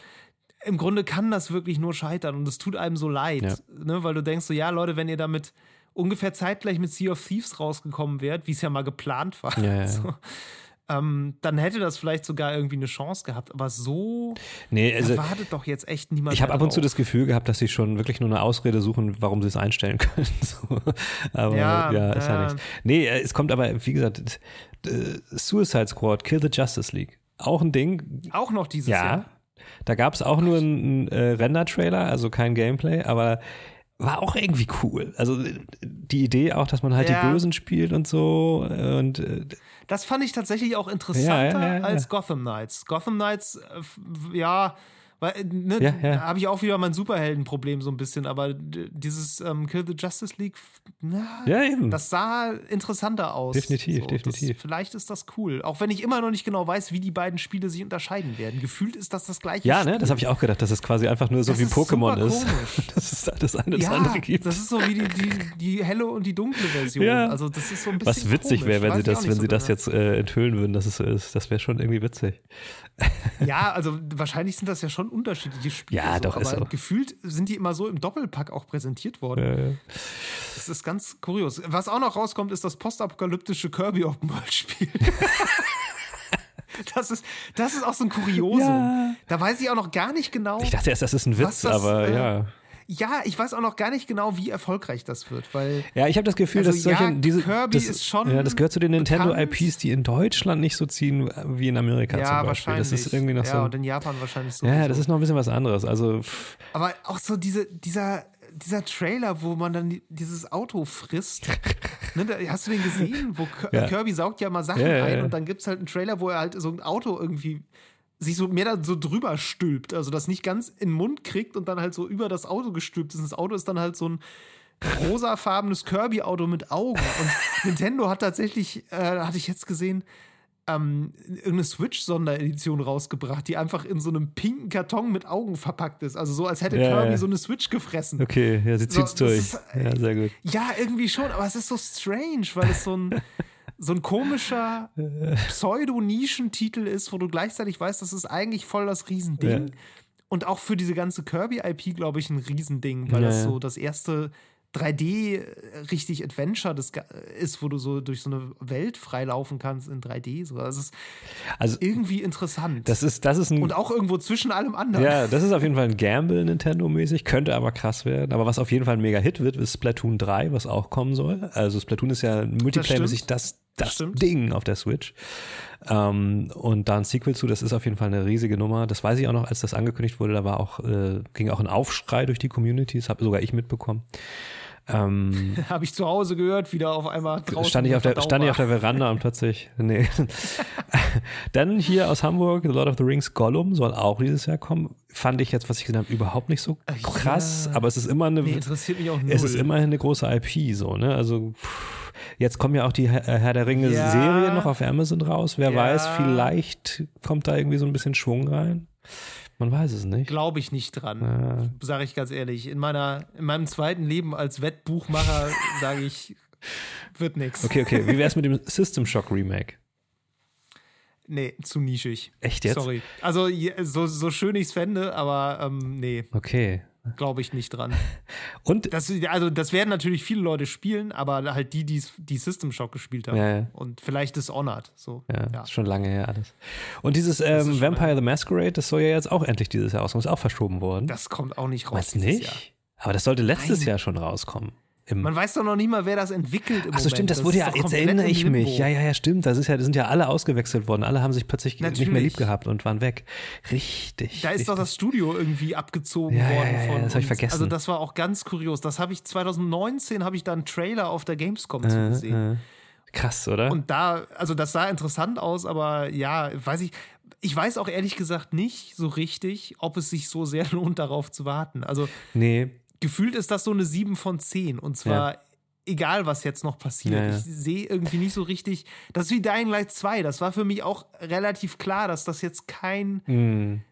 im Grunde kann das wirklich nur scheitern. Und es tut einem so leid, ne? weil du denkst so, ja, Leute, wenn ihr damit ungefähr zeitgleich mit Sea of Thieves rausgekommen wärt, wie es ja mal geplant war, Ja, ja, ja. so, ähm, dann hätte das vielleicht sogar irgendwie eine Chance gehabt. Aber so Nee, also da wartet doch jetzt echt niemand ich habe ab und zu das Gefühl gehabt, dass sie schon wirklich nur eine Ausrede suchen, warum sie es einstellen können. So. Aber ja, Ja, ist ja ja. nichts. Nee, äh, es kommt aber, wie gesagt, äh, Suicide Squad, Kill the Justice League. Auch ein Ding. Auch noch dieses Ja. Jahr. Da gab es auch nur einen äh, Render-Trailer, also kein Gameplay, aber war auch irgendwie cool. Also äh, die Idee auch, dass man halt Ja. die Bösen spielt und so. Und äh, Das fand ich tatsächlich auch interessanter Ja, ja, ja, als Gotham Knights. Gotham Knights, äh, ja, weil, äh, ne, Ja, ja. habe ich auch wieder mein Superheldenproblem so ein bisschen, aber dieses ähm, Kill the Justice League, na, ja, eben. das sah interessanter aus. Definitiv, so, definitiv. Das, vielleicht ist das cool. Auch wenn ich immer noch nicht genau weiß, wie die beiden Spiele sich unterscheiden werden. Gefühlt ist das das gleiche ja, Spiel. ne, das habe ich auch gedacht, dass es quasi einfach nur so Das wie ist Pokémon ist. Dass es das eine das ja, andere gibt. das ist so wie die, die, die helle und die dunkle Version. Ja. Also das ist so ein bisschen Was witzig wäre, wenn Weiß sie das, wenn so sie das genau. jetzt äh, enthüllen würden, dass es so ist. Das wäre schon irgendwie witzig. Ja, also wahrscheinlich sind das ja schon unterschiedliche Spiele. Ja, so, doch, aber ist so. gefühlt sind die immer so im Doppelpack auch präsentiert worden. Äh, Das ist ganz kurios. Was auch noch rauskommt, ist das postapokalyptische Kirby Open World Spiel. das, ist, das ist auch so ein Kuriosum. Ja. Da weiß ich auch noch gar nicht genau. ich dachte erst, das ist ein Witz, das, aber äh, ja. Ja, ich weiß auch noch gar nicht genau, wie erfolgreich das wird, weil Ja, ich habe das Gefühl, Also dass solche, ja, diese, Kirby das, ist schon ja, das gehört zu den Nintendo bekannt. IPs, die in Deutschland nicht so ziehen wie in Amerika ja, zum Beispiel. wahrscheinlich. Das ist irgendwie noch ja, so. und in Japan wahrscheinlich so. Ja, das ist noch ein bisschen was anderes. Also pff, Aber auch so diese, dieser, dieser Trailer, wo man dann die- dieses Auto frisst. ne, da, hast du den gesehen? Wo K Ja. Kirby saugt ja mal Sachen Ja, ja, ein ja. und dann gibt es halt einen Trailer, wo er halt so ein Auto irgendwie sich so mehr da so drüber stülpt. Also das nicht ganz in den Mund kriegt und dann halt so über das Auto gestülpt ist. Und das Auto ist dann halt so ein rosafarbenes Kirby-Auto mit Augen. Und Nintendo hat tatsächlich, äh, hatte ich jetzt gesehen, ähm, irgendeine Switch-Sonderedition rausgebracht, die einfach in so einem pinken Karton mit Augen verpackt ist. Also so, als hätte Ja, Kirby ja. so eine Switch gefressen. okay, ja, sie So, zieht's das durch. ist, äh, ja, sehr gut. Ja, irgendwie schon, aber es ist so strange, weil es so ein, so ein komischer Pseudo-Nischentitel ist, wo du gleichzeitig weißt, das ist eigentlich voll das Riesending. Ja. Und auch für diese ganze Kirby-IP, glaube ich, ein Riesending, weil Ja, das so das erste 3D richtig Adventure das ist, wo du so durch so eine Welt freilaufen kannst in 3D. So. Das ist also, irgendwie interessant. Das ist, das ist ein, Und auch irgendwo zwischen allem anderen. Ja, das ist auf jeden Fall ein Gamble Nintendo-mäßig, könnte aber krass werden. Aber was auf jeden Fall ein Mega-Hit wird, ist Splatoon 3, was auch kommen soll. Also Splatoon ist ja multiplayer-mäßig das, das, das Ding auf der Switch. Ähm, und da ein Sequel zu, das ist auf jeden Fall eine riesige Nummer. Das weiß ich auch noch, als das angekündigt wurde, da war auch, äh, ging auch ein Aufschrei durch die Community, das habe sogar ich mitbekommen. Ähm, Habe ich zu Hause gehört, wieder auf einmal draußen. Stand ich auf der, stand ich auf der Veranda und plötzlich, nee. Dann hier aus Hamburg, The Lord of the Rings Gollum soll auch dieses Jahr kommen. Fand ich jetzt, was ich gesehen habe, überhaupt nicht so krass, ja. aber es ist immer eine, nee, interessiert mich auch null. es ist immerhin eine große IP, so, ne, also, pff, Jetzt kommen ja auch die Herr der Ringe ja. Serie noch auf Amazon raus. Wer ja. weiß, vielleicht kommt da irgendwie so ein bisschen Schwung rein. Man weiß es nicht. Glaube ich nicht dran, ja. sage ich ganz ehrlich. In, meiner, in meinem zweiten Leben als Wettbuchmacher sage ich, wird nichts. Okay, okay. Wie wäre es mit dem System Shock Remake? Nee, zu nischig. Echt jetzt? Sorry. Also, so, so schön ich es fände, aber ähm, nee. Okay glaube ich nicht dran. Und das, also das werden natürlich viele Leute spielen, aber halt die, die die System Shock gespielt haben. Ja, ja. Und vielleicht Dishonored. So. Ja, ja. Ist schon lange her alles. Und dieses ähm, Vampire the Masquerade, das soll ja jetzt auch endlich dieses Jahr rauskommen, ist auch verschoben worden. Das kommt auch nicht raus. Was nicht? Jahr. Aber das sollte letztes Nein. Jahr schon rauskommen. Man weiß doch noch nicht mal, wer das entwickelt. Im Ach so, stimmt, das, das wurde ja, jetzt erinnere ich mich. Ja, ja, ja, stimmt. Das ist ja, das sind ja alle ausgewechselt worden. Alle haben sich plötzlich Natürlich. nicht mehr lieb gehabt und waren weg. Richtig. Da ist richtig. doch das Studio irgendwie abgezogen ja, worden ja, ja, von. Das habe ich vergessen. Also, das war auch ganz kurios. Das habe ich 2019 habe ich da einen Trailer auf der Gamescom äh, zu gesehen. Äh. Krass, oder? Und da, also das sah interessant aus, aber ja, weiß ich, ich weiß auch ehrlich gesagt nicht so richtig, ob es sich so sehr lohnt, darauf zu warten. Also, nee gefühlt ist das so eine 7 von 10. Und zwar ja. egal, was jetzt noch passiert. Ja, ja. Ich sehe irgendwie nicht so richtig. Das ist wie Dying Light 2. Das war für mich auch relativ klar, dass das jetzt kein. Mhm.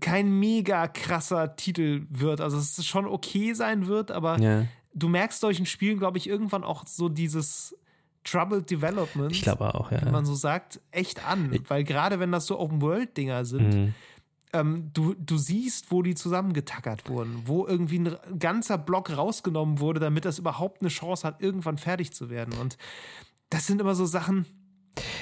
Kein mega krasser Titel wird. Also, dass es schon okay sein wird, aber du merkst solchen Spielen, glaube ich, irgendwann auch so dieses Troubled Development. Ich glaube auch, ja. Wenn man so sagt, echt an. Ich Weil gerade wenn das so Open-World-Dinger sind, mhm ähm, du, du siehst, wo die zusammengetackert wurden, wo irgendwie ein ganzer Block rausgenommen wurde, damit das überhaupt eine Chance hat, irgendwann fertig zu werden. Und das sind immer so Sachen,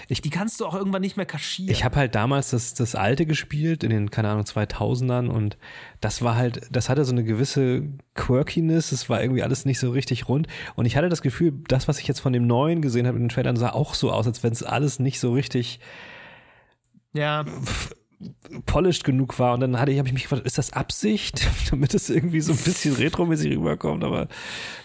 ich, die kannst du auch irgendwann nicht mehr kaschieren. Ich habe halt damals das, das alte gespielt, in den, keine Ahnung, 2000ern und das war halt, das hatte so eine gewisse Quirkiness, es war irgendwie alles nicht so richtig rund und ich hatte das Gefühl, das, was ich jetzt von dem neuen gesehen habe in den Trailern, sah auch so aus, als wenn es alles nicht so richtig ja polished genug war. Und dann hatte ich, habe ich mich gefragt, ist das Absicht, damit es irgendwie so ein bisschen retromäßig rüberkommt? Aber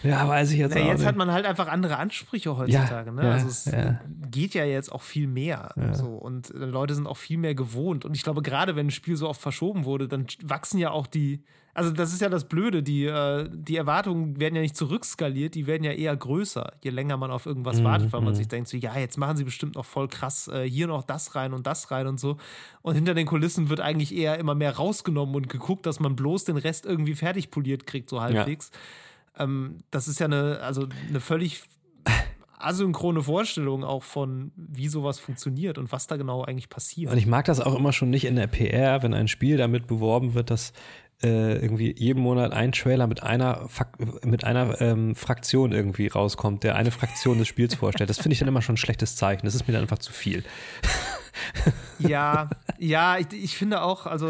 ja, weiß ich jetzt Na, auch Jetzt nicht. hat man halt einfach andere Ansprüche heutzutage. Ja, ne? ja, also es ja. geht ja jetzt auch viel mehr. So. Und Leute sind auch viel mehr gewohnt. Und ich glaube, gerade wenn ein Spiel so oft verschoben wurde, dann wachsen ja auch die, also das ist ja das Blöde, die, äh, die Erwartungen werden ja nicht zurückskaliert, die werden ja eher größer, je länger man auf irgendwas mhm, wartet, weil man mhm. sich denkt, so, ja, jetzt machen sie bestimmt noch voll krass äh, hier noch das rein und das rein und so. Und hinter den Kulissen wird eigentlich eher immer mehr rausgenommen und geguckt, dass man bloß den Rest irgendwie fertig poliert kriegt, so halbwegs. Ja. Ähm, das ist ja eine, also eine völlig asynchrone Vorstellung auch von, wie sowas funktioniert und was da genau eigentlich passiert. Und ich mag das auch immer schon nicht in der PR, wenn ein Spiel damit beworben wird, dass äh, irgendwie jeden Monat ein Trailer mit einer Fak mit einer ähm, Fraktion irgendwie rauskommt, der eine Fraktion des Spiels vorstellt. Das finde ich dann immer schon ein schlechtes Zeichen. Das ist mir dann einfach zu viel. ja, ja, ich, ich finde auch, also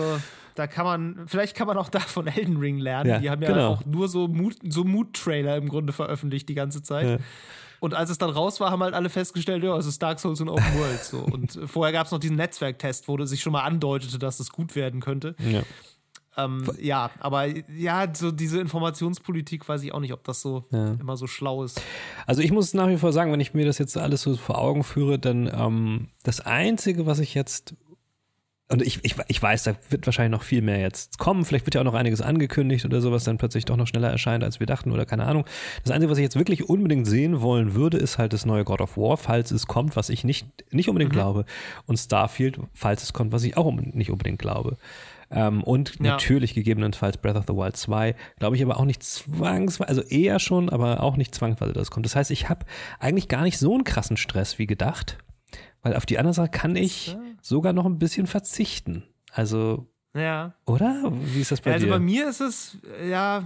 da kann man, vielleicht kann man auch da von Elden Ring lernen. Ja, die haben ja genau. auch nur so Mood, so Mood-Trailer im Grunde veröffentlicht die ganze Zeit. Ja. Und als es dann raus war, haben halt alle festgestellt, ja, es ist Dark Souls und Open World. So. Und vorher gab es noch diesen Netzwerktest, wo sich schon mal andeutete, dass es gut werden könnte. Ja. Ähm, ja, aber ja, so diese Informationspolitik weiß ich auch nicht, ob das so ja. immer so schlau ist. Also ich muss nach wie vor sagen, wenn ich mir das jetzt alles so vor Augen führe, dann ähm, das Einzige, was ich jetzt und ich, ich, ich weiß, da wird wahrscheinlich noch viel mehr jetzt kommen. Vielleicht wird ja auch noch einiges angekündigt oder sowas dann plötzlich doch noch schneller erscheint, als wir dachten oder keine Ahnung. Das Einzige, was ich jetzt wirklich unbedingt sehen wollen würde, ist halt das neue God of War, falls es kommt, was ich nicht, nicht unbedingt mhm. glaube. Und Starfield, falls es kommt, was ich auch nicht unbedingt glaube. Ähm, und ja. natürlich gegebenenfalls Breath of the Wild 2, glaube ich aber auch nicht zwangsweise, also eher schon, aber auch nicht zwangsweise das kommt. Das heißt, ich habe eigentlich gar nicht so einen krassen Stress wie gedacht, weil auf die andere Sache kann ich sogar noch ein bisschen verzichten. Also, ja. oder? Wie ist das bei ja, also dir? Also bei mir ist es, ja,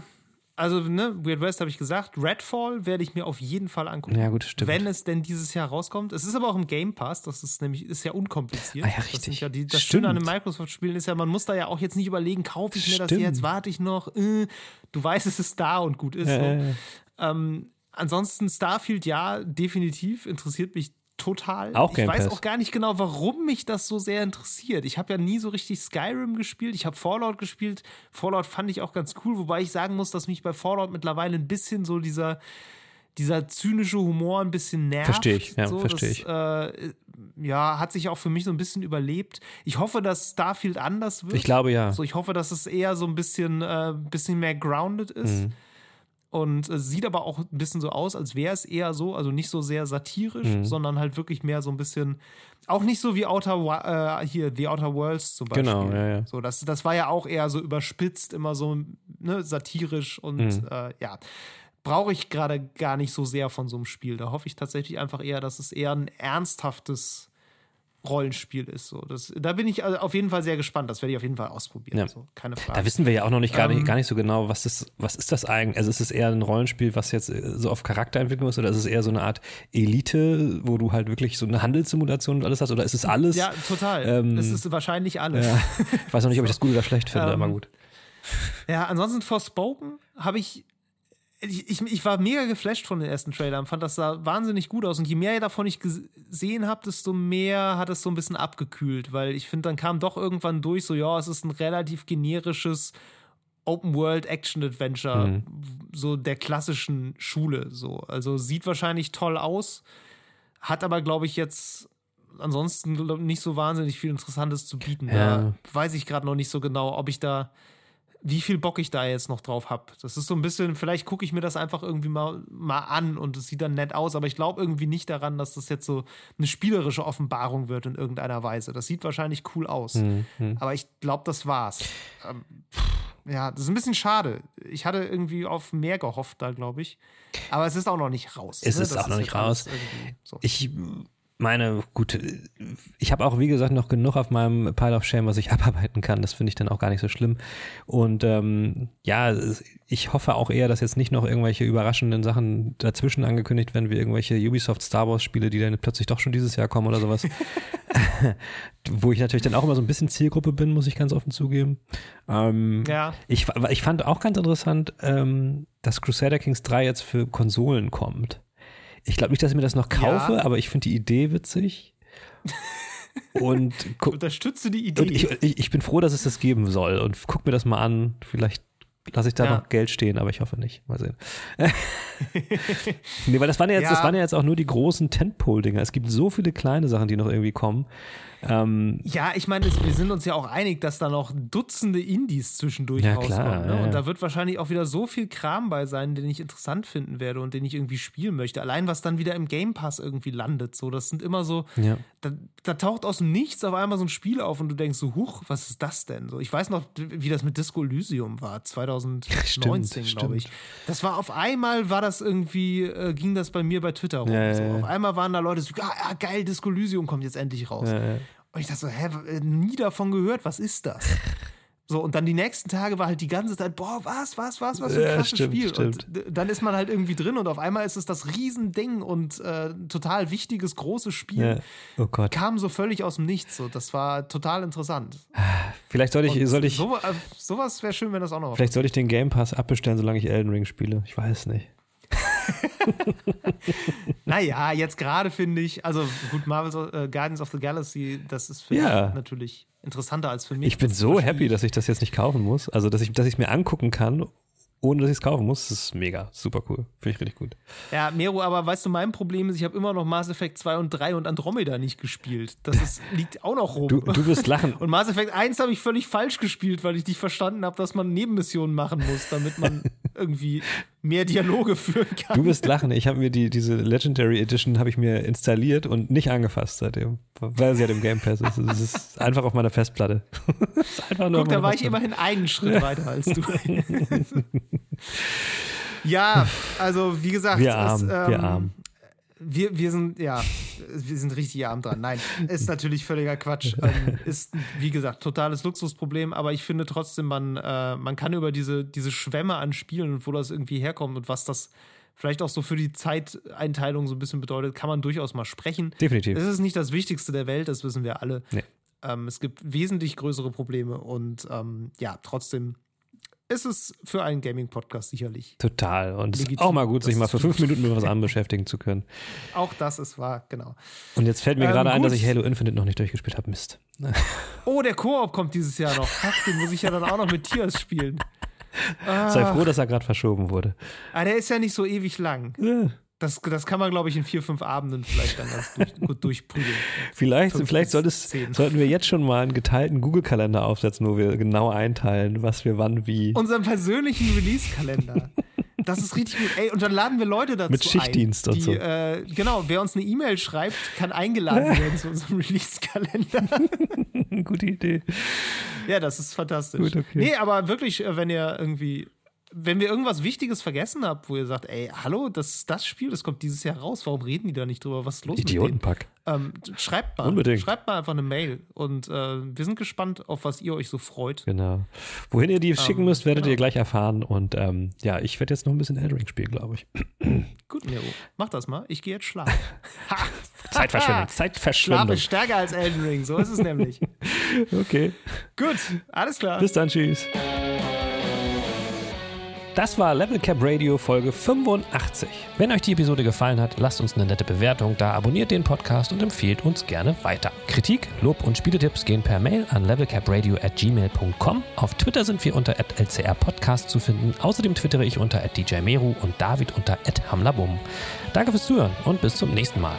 also, ne, Weird West habe ich gesagt. Redfall werde ich mir auf jeden Fall angucken. Ja, gut, stimmt. Wenn es denn dieses Jahr rauskommt. Es ist aber auch im Game Pass, das ist nämlich, ist ja unkompliziert. Ah, ja, Das, richtig. sind ja die, das. Schöne an den Microsoft-Spielen ist ja, man muss da ja auch jetzt nicht überlegen, kaufe ich mir das Stimmt. jetzt, warte ich noch. Äh, du weißt, es ist da und gut ist. so. Äh, Ähm, ansonsten Starfield, ja, definitiv, interessiert mich total. Auch ich Game weiß Pass. auch gar nicht genau, warum mich das so sehr interessiert. Ich habe ja nie so richtig Skyrim gespielt. Ich habe Fallout gespielt. Fallout fand ich auch ganz cool, wobei ich sagen muss, dass mich bei Fallout mittlerweile ein bisschen so dieser dieser zynische Humor ein bisschen nervt. Versteh ich, ja, so, versteh das, ich. Äh, ja, hat sich auch für mich so ein bisschen überlebt. Ich hoffe, dass Starfield anders wird. ich glaube ja. So, ich hoffe, dass es eher so ein bisschen, äh, bisschen mehr grounded ist. Mhm. Und es sieht aber auch ein bisschen so aus, als wäre es eher so, also nicht so sehr satirisch, Mhm. sondern halt wirklich mehr so ein bisschen, auch nicht so wie Outer, äh, hier, The Outer Worlds zum Beispiel. Genau, ja, ja. So, das, das war ja auch eher so überspitzt, immer so ne, satirisch und Mhm. äh, ja. Brauche ich gerade gar nicht so sehr von so einem Spiel. Da hoffe ich tatsächlich einfach eher, dass es eher ein ernsthaftes Rollenspiel ist. So, das, da bin ich also auf jeden Fall sehr gespannt. Das werde ich auf jeden Fall ausprobieren. Ja. So, keine Frage. Da wissen wir ja auch noch nicht gar, Ähm, nicht, gar nicht so genau, was ist, was ist das eigentlich? Also ist es eher ein Rollenspiel, was jetzt äh, so auf Charakterentwicklung ist, oder ist es eher so eine Art Elite, wo du halt wirklich so eine Handelssimulation und alles hast, oder ist es alles? Ja, total. Ähm, es ist wahrscheinlich alles. Ja. Ich weiß noch nicht, ob ich das gut oder schlecht finde, Ähm, aber gut. Ja, ansonsten Forspoken habe ich, ich, ich. Ich war mega geflasht von den ersten Trailern, fand das sah wahnsinnig gut aus. Und je mehr davon ich gesehen habe, desto mehr hat es so ein bisschen abgekühlt, weil ich finde, dann kam doch irgendwann durch, so, ja, es ist ein relativ generisches Open-World-Action-Adventure, Mhm. so der klassischen Schule. So. Also sieht wahrscheinlich toll aus, hat aber, glaube ich, jetzt ansonsten nicht so wahnsinnig viel Interessantes zu bieten. Ja. Da weiß ich gerade noch nicht so genau, ob ich da wie viel Bock ich da jetzt noch drauf habe. Das ist so ein bisschen, vielleicht gucke ich mir das einfach irgendwie mal, mal an und es sieht dann nett aus, aber ich glaube irgendwie nicht daran, dass das jetzt so eine spielerische Offenbarung wird in irgendeiner Weise. Das sieht wahrscheinlich cool aus, Mhm. aber ich glaube, das war's. Ähm, ja, das ist ein bisschen schade. Ich hatte irgendwie auf mehr gehofft da, glaube ich. Aber es ist auch noch nicht raus. Es ne? ist Das auch noch nicht raus. So. Ich meine, gut, ich habe auch, wie gesagt, noch genug auf meinem Pile of Shame, was ich abarbeiten kann. Das finde ich dann auch gar nicht so schlimm. Und ähm, ja, ich hoffe auch eher, dass jetzt nicht noch irgendwelche überraschenden Sachen dazwischen angekündigt werden, wie irgendwelche Ubisoft Star Wars Spiele, die dann plötzlich doch schon dieses Jahr kommen oder sowas. Wo ich natürlich dann auch immer so ein bisschen Zielgruppe bin, muss ich ganz offen zugeben. Ähm, ja, ich, ich fand auch ganz interessant, ähm, dass Crusader Kings 3 jetzt für Konsolen kommt. Ich glaube nicht, dass ich mir das noch kaufe, Ja. aber ich finde die Idee witzig. Und, ich gu- unterstütze die Idee. und ich, ich, ich bin froh, dass es das geben soll. Und guck mir das mal an. Vielleicht lasse ich da Ja. noch Geld stehen, aber ich hoffe nicht. Mal sehen. nee, weil das waren ja jetzt, das Ja. waren ja jetzt auch nur die großen Tentpole-Dinger. Es gibt so viele kleine Sachen, die noch irgendwie kommen. Ähm, Ja, ich meine, wir sind uns ja auch einig, dass da noch Dutzende Indies zwischendurch Ja, rauskommen. klar, ne? ja. Und da wird wahrscheinlich auch wieder so viel Kram bei sein, den ich interessant finden werde und den ich irgendwie spielen möchte. Allein was dann wieder im Game Pass irgendwie landet. So, das sind immer so, ja. da, da taucht aus dem Nichts auf einmal so ein Spiel auf und du denkst so, huch, was ist das denn? So, ich weiß noch, wie das mit Disco Elysium war, 2019, Stimmt, glaube ich. Das war auf einmal, war das irgendwie, äh, ging das bei mir bei Twitter rum. Ja, so. ja. Auf einmal waren da Leute so, ja, ja, geil, Disco Elysium kommt jetzt endlich raus. Ja. Und ich dachte so, hä, äh, nie davon gehört, was ist das? So, und dann die nächsten Tage war halt die ganze Zeit, boah, was, was, was, was für ein Ja, krasses stimmt, Spiel. stimmt. Und dann ist man halt irgendwie drin und auf einmal ist es das Riesending und äh, total wichtiges, großes Spiel. ja. Oh Gott. Kam so völlig aus dem Nichts. So. Das war total interessant. Vielleicht sollte ich, sollte ich, so, äh, sowas wäre schön, wenn das auch noch. vielleicht sollte ich den Game Pass abbestellen, solange ich Elden Ring spiele. Ich weiß nicht. Naja, jetzt gerade finde ich, also gut, Marvel's äh, Guardians of the Galaxy, das ist für Ja. dich natürlich interessanter als für mich. Ich bin so happy, dass ich das jetzt nicht kaufen muss. Also, dass ich dass ich mir angucken kann, ohne dass ich es kaufen muss. Das ist mega, super cool. Finde ich richtig gut. Ja, Mero, aber weißt du, mein Problem ist, ich habe immer noch Mass Effect 2 und 3 und Andromeda nicht gespielt. Das ist, liegt auch noch rum. Du, du wirst lachen. und Mass Effect 1 habe ich völlig falsch gespielt, weil ich nicht verstanden habe, dass man Nebenmissionen machen muss, damit man irgendwie mehr Dialoge führen kann. Du wirst lachen. Ich habe mir die, diese Legendary Edition habe ich mir installiert und nicht angefasst seitdem, weil sie halt im Game Pass ist. Es ist einfach auf meiner Festplatte. Es einfach nur Guck, da war ich immerhin einen Schritt weiter als du. ja, also wie gesagt, Wir es, arm, wir ähm, arm. Wir, wir sind, ja, wir sind richtig arm dran. Nein, ist natürlich völliger Quatsch. Ähm, ist, wie gesagt, totales Luxusproblem, aber ich finde trotzdem, man, äh, man kann über diese, diese Schwämme an Spielen und wo das irgendwie herkommt und was das vielleicht auch so für die Zeiteinteilung so ein bisschen bedeutet, kann man durchaus mal sprechen. Definitiv. Es ist nicht das Wichtigste der Welt, das wissen wir alle. Nee. Ähm, es gibt wesentlich größere Probleme und ähm, ja, trotzdem ist es für einen Gaming-Podcast sicherlich. Total. Und es ist auch mal gut, sich mal für fünf Minuten mit was anderem beschäftigen zu können. Auch das ist wahr, genau. Und jetzt fällt mir Ähm, gerade ein, dass ich Halo Infinite noch nicht durchgespielt habe. Mist. Oh, der Koop kommt dieses Jahr noch. Fuck, den muss ich ja dann auch noch mit Tias spielen. Sei froh, dass er gerade verschoben wurde. Ah, der ist ja nicht so ewig lang. Ja. Das, das kann man, glaube ich, in vier, fünf Abenden vielleicht dann ganz durch, gut durchprügeln. Vielleicht, Fünf vielleicht bis soll es, zehn. sollten wir jetzt schon mal einen geteilten Google-Kalender aufsetzen, wo wir genau einteilen, was wir wann wie. Unseren persönlichen Release-Kalender. Das ist richtig gut. Ey, und dann laden wir Leute dazu Mit Schichtdienst ein, und die, so. Äh, genau, wer uns eine E-Mail schreibt, kann eingeladen werden zu unserem Release-Kalender. Gute Idee. Ja, das ist fantastisch. Gut, okay. Nee, aber wirklich, äh, wenn ihr irgendwie, wenn wir irgendwas Wichtiges vergessen habt, wo ihr sagt, ey, hallo, das ist das Spiel, das kommt dieses Jahr raus, warum reden die da nicht drüber? Was ist los Idiotenpack. mit denen? Ähm, schreibt mal. Unbedingt. Schreibt mal einfach eine Mail und äh, wir sind gespannt, auf was ihr euch so freut. Genau. Wohin ihr die schicken müsst, werdet genau. ihr gleich erfahren. Und ähm, ja, ich werde jetzt noch ein bisschen Eldring spielen, glaube ich. Gut, Nero, mach das mal. Ich gehe jetzt schlafen. Ha, Zeitverschwendung. Schlaf Zeitverschwendung. ist stärker als Elden Ring, so ist es nämlich. Okay. Gut, alles klar. Bis dann. Tschüss. Das war Level Cap Radio Folge 85. Wenn euch die Episode gefallen hat, lasst uns eine nette Bewertung da, abonniert den Podcast und empfehlt uns gerne weiter. Kritik, Lob und Spieletipps gehen per Mail an levelcapradio at gmail.com. Auf Twitter sind wir unter @lcrpodcast zu finden. Außerdem twittere ich unter @djmeru und David unter @hamlabum. Danke fürs Zuhören und bis zum nächsten Mal.